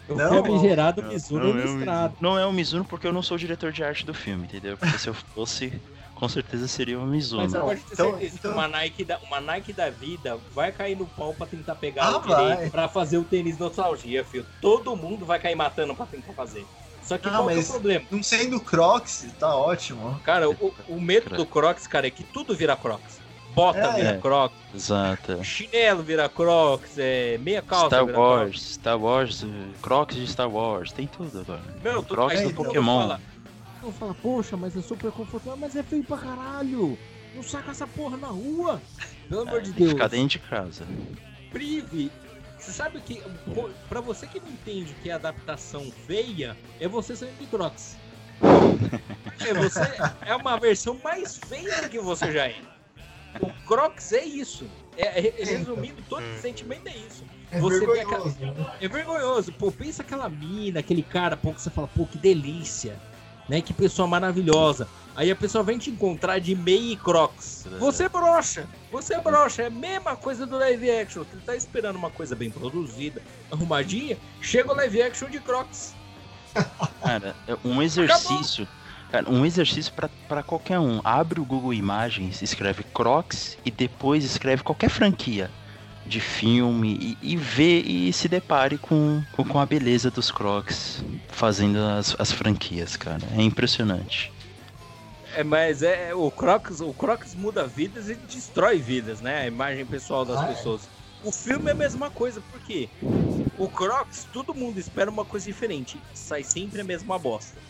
S2: O
S1: Não,
S2: famigerado
S3: Não,
S2: Mizuno
S3: não é o
S2: listrado.
S3: Mizuno. Não é o Mizuno porque eu não sou o diretor de arte do filme, entendeu? Porque se eu fosse, com certeza seria o Mizuno.
S2: Mas
S1: Não,
S2: pode ter
S1: então-
S2: certeza que
S1: então-
S2: uma Nike, da, uma Nike da vida vai cair no pau pra tentar pegar
S1: Ah,
S2: o direito
S1: vai.
S2: pra fazer o tênis nostalgia, filho. Todo mundo vai cair matando pra tentar fazer. Só que
S1: Ah,
S2: qual que é o
S1: mas-
S2: problema?
S1: Não sendo Crocs, tá ótimo.
S2: Cara, o, o medo do Crocs, cara, é que tudo vira Crocs. Bota
S1: É,
S2: vira
S3: é.
S2: Crocs,
S3: Exato.
S2: chinelo vira Crocs, é, meia calça
S3: Star
S2: vira
S3: Wars,
S2: Crocs.
S3: Star Wars, uh, Crocs de Star Wars, tem tudo agora.
S2: Meu, tudo
S3: Crocs
S1: do
S3: Pokémon.
S2: Fala, eu falo, poxa, mas é super confortável, mas é feio pra caralho. Não saca essa porra na rua. Pelo amor de
S3: Tem que
S2: Deus.
S3: ficar dentro de casa.
S2: Prive. Você sabe que, pô, pra você que não entende que é adaptação feia, é você saindo de Crocs. [laughs] É, você, é uma versão mais feia do que você já é. O Crocs é isso. É, é- resumindo, todo
S3: Hum.
S2: sentimento é isso.
S1: É
S2: Você vê
S1: vergonhoso. né?
S2: É vergonhoso. Pô, pensa aquela mina, aquele cara, pô, que você fala, pô, que delícia. Né? Que pessoa maravilhosa. Aí a pessoa vem te encontrar de meia e crocs. Você brocha. Você brocha. É a mesma coisa do live action. Você tá esperando uma coisa bem produzida, arrumadinha. Chega o live action de crocs.
S3: Cara, é um exercício. Cara, um exercício pra- pra qualquer um. Abre o Google Imagens, escreve Crocs e depois escreve qualquer franquia de filme e, e vê e se depare com, com, a beleza dos Crocs fazendo as, as franquias, cara. É impressionante.
S2: É, mas é o Crocs, o Crocs muda vidas e destrói vidas, né? A imagem pessoal das
S1: Ah, é.
S2: pessoas. O filme é a mesma coisa, porque o Crocs, todo mundo espera uma coisa diferente, sai sempre a mesma bosta.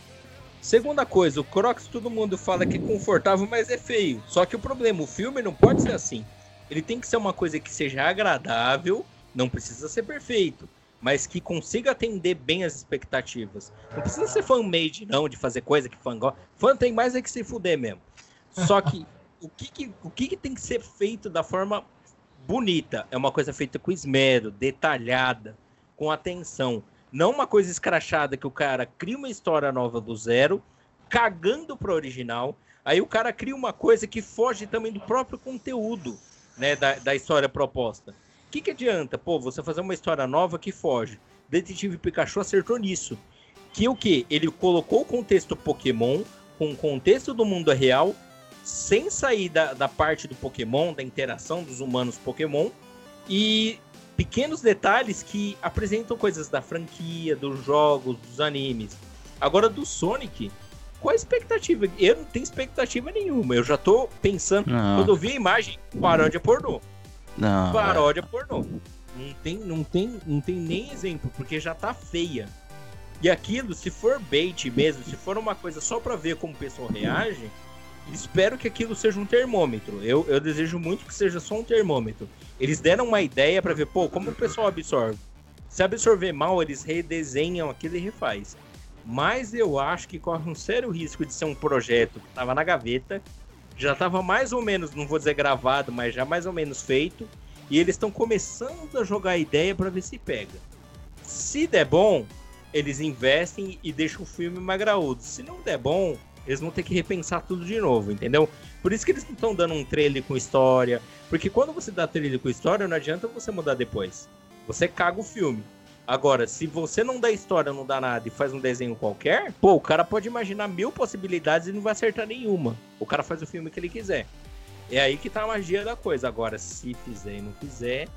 S2: Segunda coisa, o Crocs todo mundo fala que é confortável, mas é feio. Só que o problema, o filme não pode ser assim. Ele tem que ser uma coisa que seja agradável, não precisa ser perfeito, mas que consiga atender bem as expectativas. Não precisa ser fan-made, não, de fazer coisa que fã gosta. Fã tem mais é que se fuder mesmo. Só que [laughs] o que, que- o que, que tem que ser feito da forma bonita? É uma coisa feita com esmero, detalhada, com atenção. Não uma coisa escrachada que o cara cria uma história nova do zero, cagando pro original. Aí o cara cria uma coisa que foge também do próprio conteúdo né, da, da história proposta. O que, que adianta, pô, você fazer uma história nova que foge? Detetive Pikachu acertou nisso. Que o que? Ele colocou o contexto Pokémon com o contexto do mundo real, sem sair da, da parte do Pokémon, da interação dos humanos Pokémon, e pequenos detalhes que apresentam coisas da franquia, dos jogos, dos animes. Agora, do Sonic, qual a expectativa? Eu não tenho expectativa nenhuma. Eu já tô pensando.
S3: Não,
S2: Quando eu vi a imagem, paródia pornô.
S3: não.
S2: Paródia pornô. Não tem, não, tem, não tem nem exemplo, porque já tá feia. E aquilo, se for bait mesmo, se for uma coisa só pra ver como o pessoal reage, espero que aquilo seja um termômetro. Eu, eu desejo muito que seja só um termômetro. Eles deram uma ideia pra ver, pô, como o pessoal absorve. Se absorver mal, eles redesenham aquilo e refaz. Mas eu acho que corre um sério risco de ser um projeto que tava na gaveta, já tava mais ou menos, não vou dizer gravado, mas já mais ou menos feito, e eles estão começando a jogar a ideia pra ver se pega. Se der bom, eles investem e deixam o filme mais graúdo. Se não der bom, eles vão ter que repensar tudo de novo, entendeu? Por isso que eles não estão dando um trailer com história. Porque quando você dá trailer com história, não adianta você mudar depois. Você caga o filme. Agora, se você não dá história, não dá nada e faz um desenho qualquer, pô, o cara pode imaginar mil possibilidades e não vai acertar nenhuma. O cara faz o filme que ele quiser. É aí que tá a magia da coisa. Agora, se fizer e não fizer,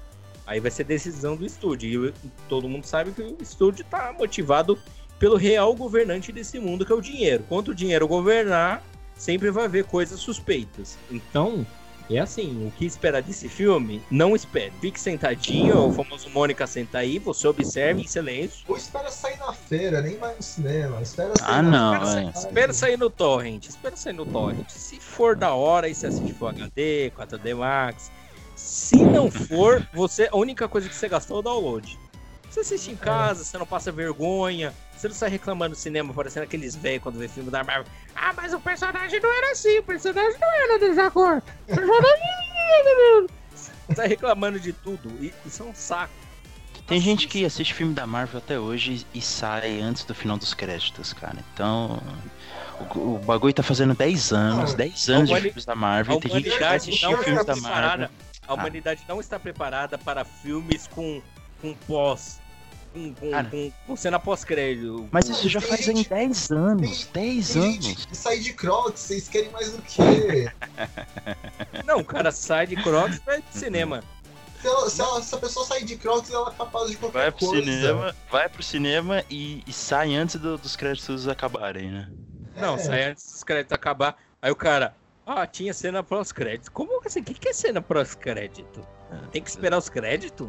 S2: aí vai ser decisão do estúdio. E todo mundo sabe que o estúdio tá motivado pelo real governante desse mundo, que é o dinheiro. Quanto o dinheiro governar, sempre vai haver coisas suspeitas. Então, é assim, o que esperar desse filme, não espere. Fique sentadinho, o famoso Mônica senta aí, você observe em silêncio.
S1: Ou espera sair na feira, nem vai no cinema. Espera sair
S3: Ah,
S1: na
S3: não,
S1: feira,
S3: é.
S1: sai.
S2: Espera sair no torrent, espera sair no torrent. Se for da hora, aí você assiste Full HD, 4D Max. Se não for, você a única coisa que você gastou é o download. Você assiste em casa, você não passa vergonha, você não sai reclamando no cinema, parecendo aqueles velhos quando vê filme da Marvel. Ah, mas o personagem não era assim, o personagem não era dessa cor. O personagem... Você tá reclamando de tudo, e isso é um saco.
S3: Tem gente que assiste filme da Marvel até hoje e sai antes do final dos créditos, cara. Então. O, o bagulho tá fazendo 10 anos, 10 anos de filmes da Marvel. Tem gente que assiste filmes da Marvel.
S2: A humanidade ah. não está preparada para filmes com, com pós. Com, com, com, com cena pós-crédito.
S3: Mas isso já faz em 10 anos. 10 anos.
S1: Que sai de Crocs, vocês querem mais do que? [laughs]
S2: não, o cara sai de Crocs e vai pro cinema.
S1: Se, ela, se, ela, se, a pessoa sair de Crocs, ela é capaz de qualquer vai pro coisa.
S3: Cinema, vai pro cinema e, e sai antes do, dos créditos acabarem, né?
S2: Não, é. sai antes dos créditos acabar. Aí o cara, ah, tinha cena pós-crédito. Como assim? O que é cena pós-crédito? Tem que esperar os créditos?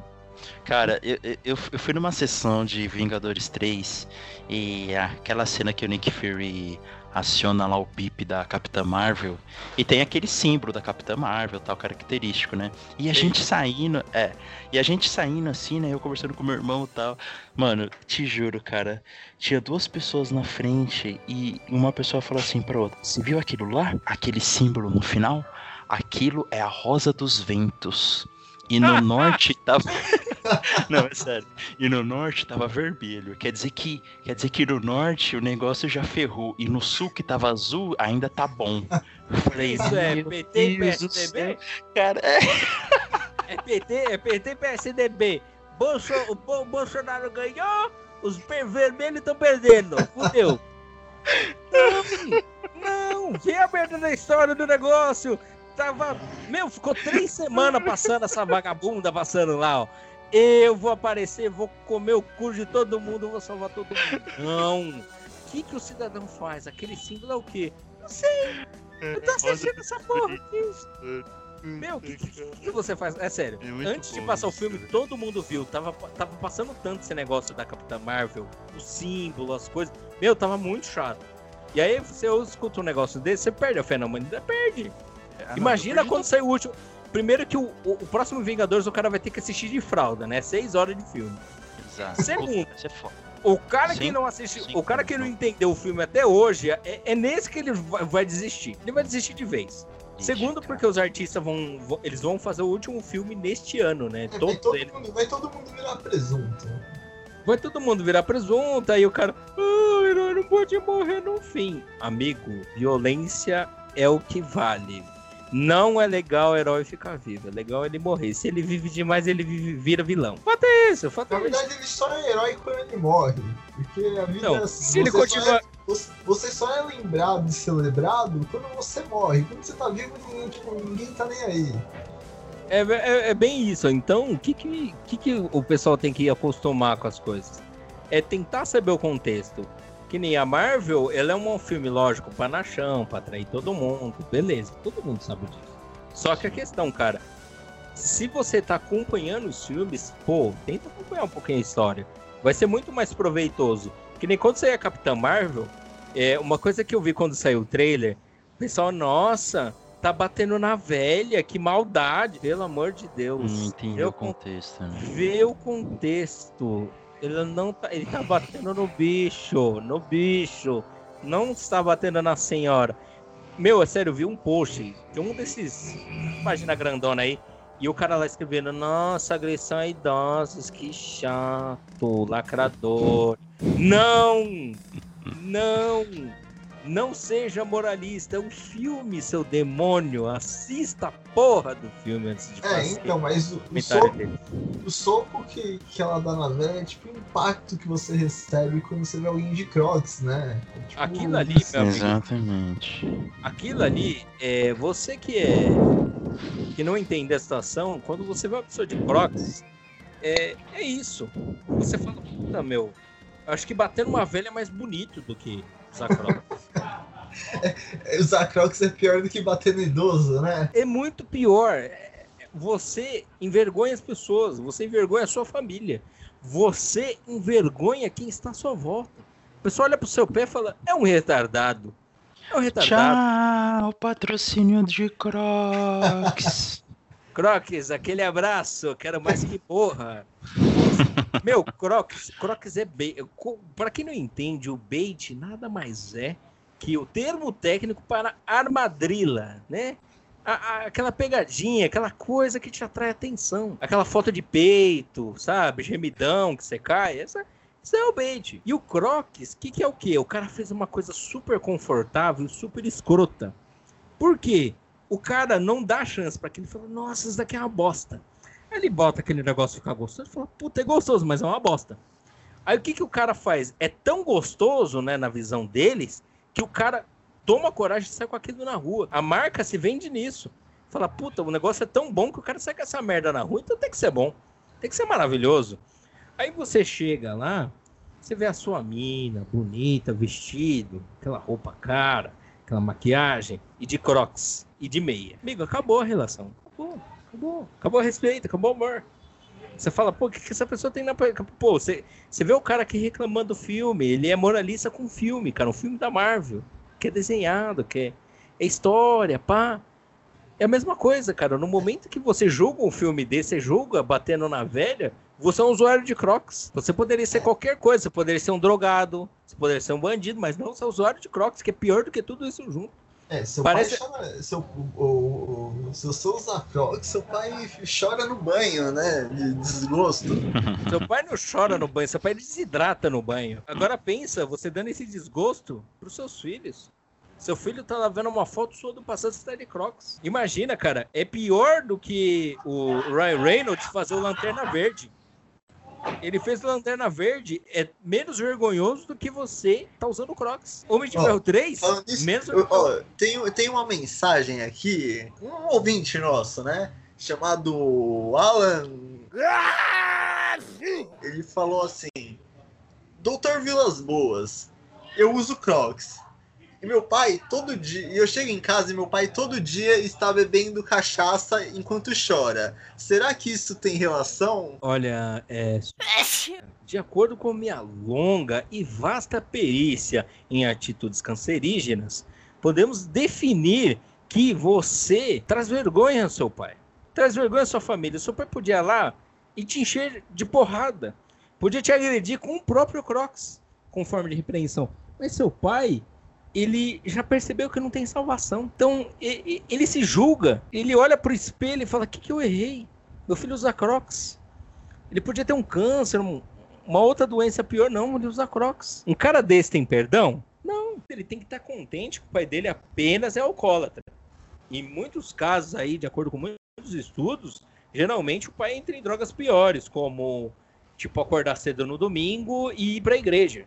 S3: Cara, eu, eu, eu, fui numa sessão de Vingadores 3 e aquela cena que o Nick Fury aciona lá o bip da Capitã Marvel e tem aquele símbolo da Capitã Marvel, tal característico, né? E a gente saindo, é, e a gente saindo assim, né? Eu conversando com meu irmão e tal. Mano, te juro, cara, tinha duas pessoas na frente e uma pessoa falou assim para outra: "Você viu aquilo lá? Aquele símbolo no final? Aquilo é a Rosa dos Ventos." E no [laughs] norte tava. [laughs] Não, é sério. E no norte tava vermelho. Quer dizer que, quer dizer que no norte o negócio já ferrou. E no sul que tava azul ainda tá bom.
S2: falei, Isso é PT e PSDB? Cara, é... é PT, é PT e PSDB. Bolso, o Bolsonaro ganhou, os vermelhos estão perdendo. Fudeu. [laughs] Não, não, vê a merda da história do negócio tava. Meu, ficou três semanas passando essa vagabunda passando lá, ó. Eu vou aparecer, vou comer o cu de todo mundo, vou salvar todo mundo. Não. O que, que o cidadão faz? Aquele símbolo é o quê? Não sei. Eu tô assistindo essa porra. Meu, o que, que, que, você faz? É sério. É antes de passar o filme, todo mundo viu. Tava, tava passando tanto esse negócio da Capitã Marvel, o símbolo, as coisas. Meu, tava muito chato. E aí você escuta um negócio desse, você perde a fé na humanidade, perde. Ah, Imagina quando sair o último. Primeiro que o, o, o, próximo Vingadores o cara vai ter que assistir de fralda, né? Seis horas de filme. Exato. Segundo, o cara Sim. que não assistiu, Sim. o cara que não entendeu o filme até hoje, é, é nesse que ele vai, vai, desistir. Ele vai desistir de vez. Ixi, Segundo, porque os artistas vão, vão, eles vão fazer o último filme neste ano, né?
S1: É, Todos vai, todo mundo, vai todo mundo virar presunto.
S2: Vai todo mundo virar presunto, aí o cara, ah, herói não pode morrer no fim. Amigo, violência é o que vale. Não é legal o herói ficar vivo. É legal ele morrer. Se ele vive demais, ele vive, vira vilão. Fato é isso, fato
S1: Na
S2: é
S1: verdade,
S2: isso.
S1: ele só é herói quando ele morre. Porque a vida
S2: não,
S1: é assim.
S2: Se ele continua. É,
S1: você só é lembrado e celebrado quando você morre. Quando você tá vivo, ninguém, tipo, ninguém tá nem aí.
S2: É, é, é, bem isso. Então, o que, que, que, que o pessoal tem que acostumar com as coisas? É tentar saber o contexto. Que nem a Marvel, ela é um filme, lógico, panachão, pra atrair todo mundo, beleza, todo mundo sabe disso. Só que a questão, cara, se você tá acompanhando os filmes, pô, tenta acompanhar um pouquinho a história. Vai ser muito mais proveitoso. Que nem quando saiu a Capitã Marvel, é, uma coisa que eu vi quando saiu o trailer, o pessoal, nossa, tá batendo na velha, que maldade, pelo amor de Deus.
S3: Não entendi o contexto, né?
S2: Vê o contexto. Ele não tá. Ele tá batendo no bicho. No bicho. Não está batendo na senhora. Meu, é sério, eu vi um post de um desses. Página grandona aí. E o cara lá escrevendo, nossa, agressão a idosos, que chato, lacrador. Não! Não! Não seja moralista, é um filme, seu demônio. Assista a porra do filme antes de
S1: É, então, mas o, o soco, o soco que, que ela dá na velha é tipo o impacto que você recebe quando você vê alguém de Crocs, né? É, tipo,
S2: aquilo ali,
S3: meu amigo, Exatamente.
S2: Aquilo ali, é, você que é que não entende a situação, quando você vê uma pessoa de Crocs, é, é isso. Você fala, puta, meu, acho que bater numa velha é mais bonito do que usar Crocs. [laughs]
S1: é, usar Crocs é pior do que bater no idoso, né?
S2: É muito pior. Você envergonha as pessoas, você envergonha a sua família, você envergonha quem está à sua volta. O pessoal olha pro seu pé e fala: é um retardado. É um retardado.
S3: Tchau, patrocínio de Crocs. [laughs]
S2: Crocs, aquele abraço, quero mais que porra. [laughs] Meu, Crocs, Crocs é bait. Para quem não entende, o bait nada mais é que o termo técnico para armadrila, né? a, a, aquela pegadinha, aquela coisa que te atrai atenção. Aquela foto de peito, sabe? Gemidão que você cai. Essa, isso é o bait. E o Crocs, o que, que é o quê? O cara fez uma coisa super confortável, super escrota. Por quê? O cara não dá chance para aquele fala, nossa, isso daqui é uma bosta. Aí ele bota aquele negócio ficar gostoso e fala, puta, é gostoso, mas é uma bosta. Aí o que, que o cara faz? É tão gostoso, né, na visão deles, que o cara toma coragem e sai com aquilo na rua. A marca se vende nisso. Fala, puta, o negócio é tão bom que o cara sai com essa merda na rua, então tem que ser bom. Tem que ser maravilhoso. Aí você chega lá, você vê a sua mina, bonita, vestido, aquela roupa cara, aquela maquiagem, e de crocs, e de meia. Amigo, acabou a relação. Acabou, acabou. Acabou o respeito, acabou o amor. Você fala, pô, o que, que essa pessoa tem na. Pô, você, você vê o cara aqui reclamando do filme, ele é moralista com filme, cara, um filme da Marvel, que é desenhado, que é, é história, pá. É a mesma coisa, cara. No momento que você julga um filme desse, você julga batendo na velha, você é um usuário de Crocs. Você poderia ser qualquer coisa. Você poderia ser um drogado, você poderia ser um bandido, mas não, você é usuário de Crocs, que é pior do que tudo isso junto.
S1: É, seu Parece... pai chora. Seu, o, o, se você usar Crocs, seu pai chora no banho, né? De desgosto. [laughs]
S2: seu pai não chora no banho, seu pai desidrata no banho. Agora pensa, você dando esse desgosto pros seus filhos. Seu filho tá lá vendo uma foto sua do passado, você tá de Crocs. Imagina, cara, é pior do que o Ryan Reynolds fazer o Lanterna Verde. Ele fez Lanterna Verde, é menos vergonhoso do que você tá usando Crocs. Homem de oh, Ferro 3,
S1: isso, menos oh, tem, tem uma mensagem aqui, um ouvinte nosso, né? Chamado Alan. Ele falou assim: Doutor Vilas Boas, eu uso Crocs. E meu pai, todo dia. E eu chego em casa e meu pai todo dia está bebendo cachaça enquanto chora. Será que isso tem relação?
S2: Olha, é. De acordo com minha longa e vasta perícia em atitudes cancerígenas, podemos definir que você traz vergonha ao seu pai. Traz vergonha à sua família. Seu pai podia ir lá e te encher de porrada. Podia te agredir com o próprio Crocs, com forma de repreensão. Mas seu pai ele já percebeu que não tem salvação. Então, ele se julga, ele olha pro espelho e fala: O que, que eu errei? Meu filho usa crocs. Ele podia ter um câncer, uma outra doença pior, não, ele usa crocs. Um cara desse tem perdão? Não, ele tem que estar contente que o pai dele apenas é alcoólatra. Em muitos casos aí, de acordo com muitos estudos, geralmente o pai entra em drogas piores, como tipo acordar cedo no domingo e ir para a igreja.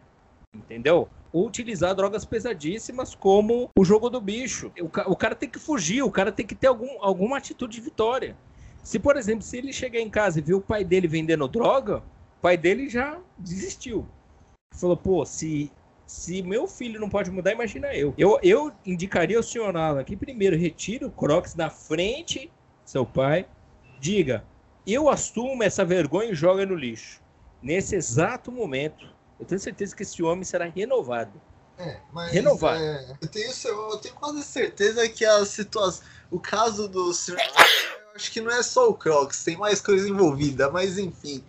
S2: Entendeu? ou utilizar drogas pesadíssimas como o jogo do bicho. O, o cara tem que fugir, o cara tem que ter algum, alguma atitude de vitória. Se, por exemplo, se ele chegar em casa e ver o pai dele vendendo droga, o pai dele já desistiu. Falou, pô, se, se meu filho não pode mudar, imagina eu. Eu, eu indicaria o senhor Alan que primeiro retire o Crocs da frente seu pai, diga, eu assumo essa vergonha e joga no lixo. Nesse exato momento, eu tenho certeza que esse homem será renovado.
S1: É, mas renovado. É, eu, tenho, eu tenho quase certeza que a situação. O caso do acho que não é só o Crocs, tem mais coisa envolvida, mas enfim.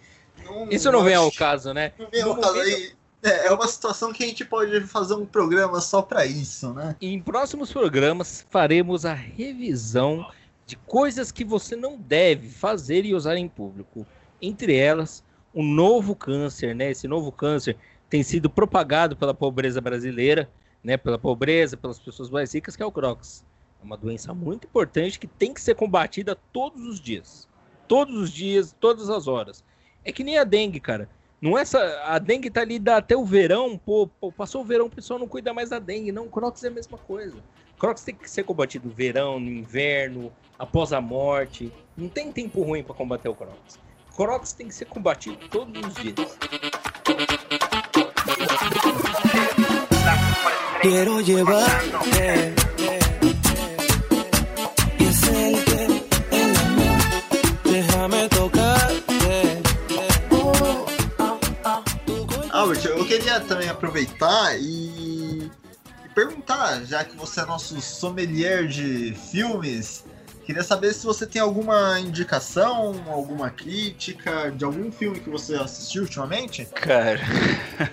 S2: Não, Isso não, vem ao caso, né?
S1: Não vem ao caso aí. É, é uma situação que a gente pode fazer um programa só para isso, né?
S2: Em próximos programas faremos a revisão de coisas que você não deve fazer e usar em público. Entre elas, um novo câncer, né? Esse novo câncer tem sido propagado pela pobreza brasileira, né? Pela pobreza, pelas pessoas mais ricas, que é o Crocs. É uma doença muito importante que tem que ser combatida todos os dias. Todos os dias, todas as horas. É que nem a dengue, cara. Não é essa, a dengue tá ali dá até o verão, pô, pô, passou o verão, o pessoal não cuida mais da dengue. Não, Crocs é a mesma coisa. Crocs tem que ser combatido no verão, no inverno, após a morte. Não tem tempo ruim para combater o Crocs. Crocs tem que ser combatido todos os dias. Quiero llevarte.
S1: Albert, eu queria também aproveitar e, e perguntar, já que você é nosso sommelier de filmes, Queria saber se você tem alguma indicação, alguma crítica de algum filme que você assistiu ultimamente.
S3: Cara,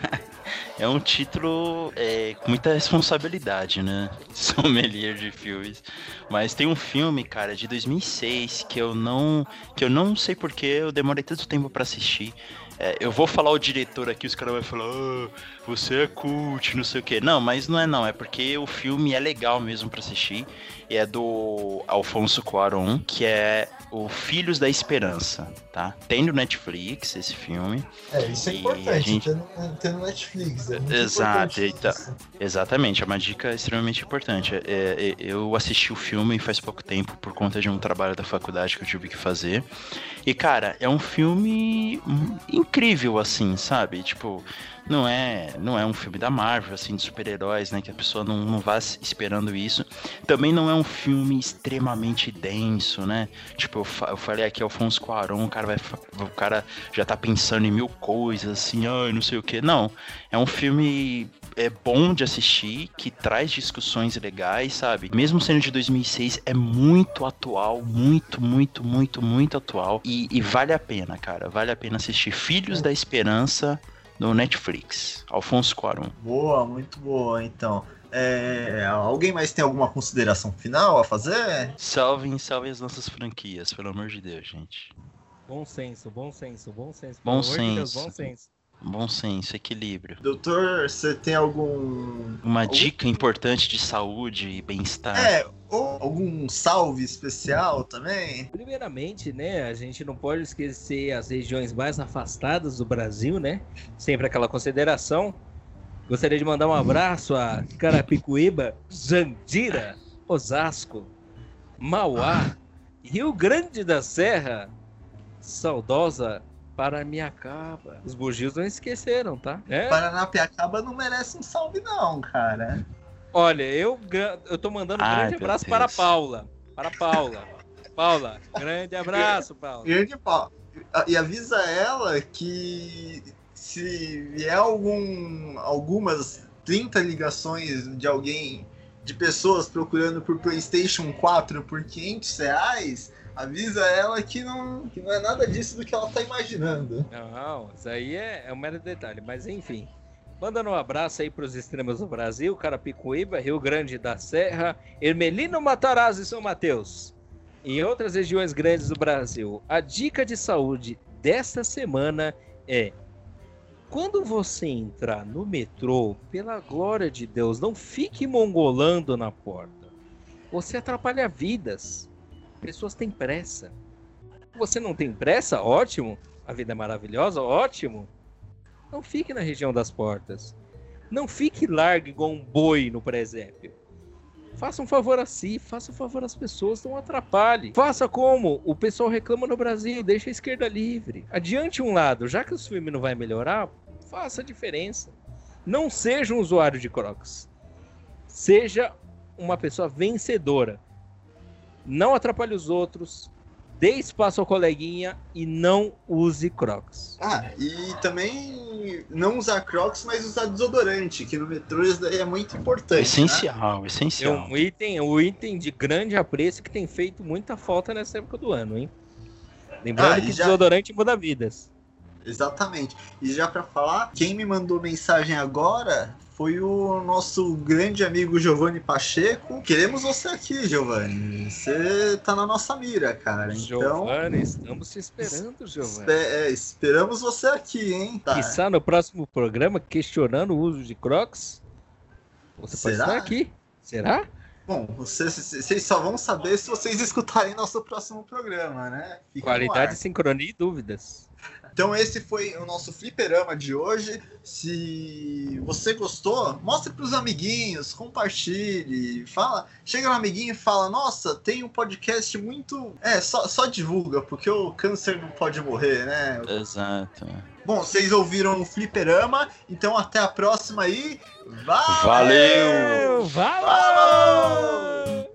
S3: [laughs] é um título é, com muita responsabilidade, né? [laughs] Sommelier de filmes. Mas tem um filme, cara, de 2006 que eu não que eu não sei porque eu demorei tanto tempo para assistir. É, eu vou falar o diretor aqui, os caras vão falar, ah, você é cult, não sei o quê. Não, mas não é não, é porque o filme é legal mesmo para assistir. E é do Alfonso Cuarón, que é o Filhos da Esperança, tá? Tem no Netflix esse filme.
S1: É, isso é importante, gente... ter, no, Netflix. É
S3: Exato, exatamente, é uma dica extremamente importante. É, é, eu assisti o filme faz pouco tempo por conta de um trabalho da faculdade que eu tive que fazer. E, cara, é um filme incrível, assim, sabe? Tipo, não é não é um filme da Marvel, assim, de super-heróis, né? Que a pessoa não, não vá esperando isso. Também não é um filme extremamente denso, né? Tipo, eu, eu falei aqui, Alfonso Cuarón, o cara, vai, o cara já tá pensando em mil coisas, assim, ai, não sei o que. Não, é um filme é bom de assistir, que traz discussões legais, sabe? Mesmo sendo de 2006, é muito atual, muito, muito, muito, muito atual. E, e vale a pena, cara. Vale a pena assistir Filhos da Esperança no Netflix. Alfonso Cuarón.
S1: Boa, muito boa, então. É, alguém mais tem alguma consideração final a fazer?
S3: Salvem, salvem as nossas franquias, pelo amor de Deus, gente.
S2: Bom senso, bom senso, bom senso.
S3: Bom senso. De Deus, bom senso. Bom senso, equilíbrio.
S1: Doutor, você tem algum.
S3: Uma algum... dica importante de saúde e bem-estar?
S1: É, ou algum salve especial também?
S2: Primeiramente, né, a gente não pode esquecer as regiões mais afastadas do Brasil, né? Sempre aquela consideração. Gostaria de mandar um abraço a Carapicuíba, Jandira, Osasco, Mauá, Rio Grande da Serra, saudosa Paranapiacaba. Os bugios não esqueceram, tá?
S1: É? Paranapiacaba não merece um salve, não, cara.
S2: Olha, eu, eu tô mandando um Ai, grande abraço Deus. para a Paula. Para a Paula. Paula, grande abraço, Paula.
S1: Grande Paula. E avisa ela que se vier algum, algumas 30 ligações de alguém, de pessoas procurando por PlayStation 4 por 500 reais, avisa ela que não, que não é nada disso do que ela tá imaginando.
S2: Não, isso aí é, é um mero detalhe, mas enfim. Mandando um abraço aí para os extremos do Brasil, Carapicuíba, Rio Grande da Serra, Ermelino Matarazzo e São Mateus. Em outras regiões grandes do Brasil, a dica de saúde desta semana é: quando você entrar no metrô, pela glória de Deus, não fique mongolando na porta. Você atrapalha vidas. Pessoas têm pressa. Você não tem pressa? Ótimo. A vida é maravilhosa? Ótimo. Não fique na região das portas. Não fique largo igual um boi no presépio. Faça um favor a si, faça um favor às pessoas, não atrapalhe. Faça como o pessoal reclama no Brasil, deixa a esquerda livre. Adiante um lado, já que o filme não vai melhorar, faça a diferença. Não seja um usuário de Crocs. Seja uma pessoa vencedora não atrapalhe os outros, dê espaço ao coleguinha e não use Crocs.
S1: Ah, e também não usar Crocs, mas usar desodorante, que no metrô isso daí é muito importante.
S3: Essencial,
S2: né?
S3: essencial.
S2: É um item, um item de grande apreço que tem feito muita falta nessa época do ano, hein? Lembrando ah, que já... desodorante muda vidas.
S1: Exatamente. E já para falar, quem me mandou mensagem agora foi o nosso grande amigo Giovanni Pacheco. Queremos você aqui, Giovanni. Você tá na nossa mira, cara. Então,
S2: Giovanni, estamos te esperando, Giovanni.
S1: é, esperamos você aqui, hein?
S2: Tá. Quiçá no próximo programa, questionando o uso de Crocs. Você Será? pode estar aqui. Será?
S1: Bom, vocês, vocês só vão saber se vocês escutarem nosso próximo programa, né?
S2: Fica Qualidade, sincronia e dúvidas.
S1: Então esse foi o nosso fliperama de hoje. Se você gostou, mostre para os amiguinhos, compartilhe, fala, chega no amiguinho e fala: "Nossa, tem um podcast muito, é, só, só divulga, porque o câncer não pode morrer, né?"
S3: Exato.
S1: Bom, vocês ouviram o fliperama, então até a próxima aí.
S3: Valeu!
S2: Valeu! Valeu!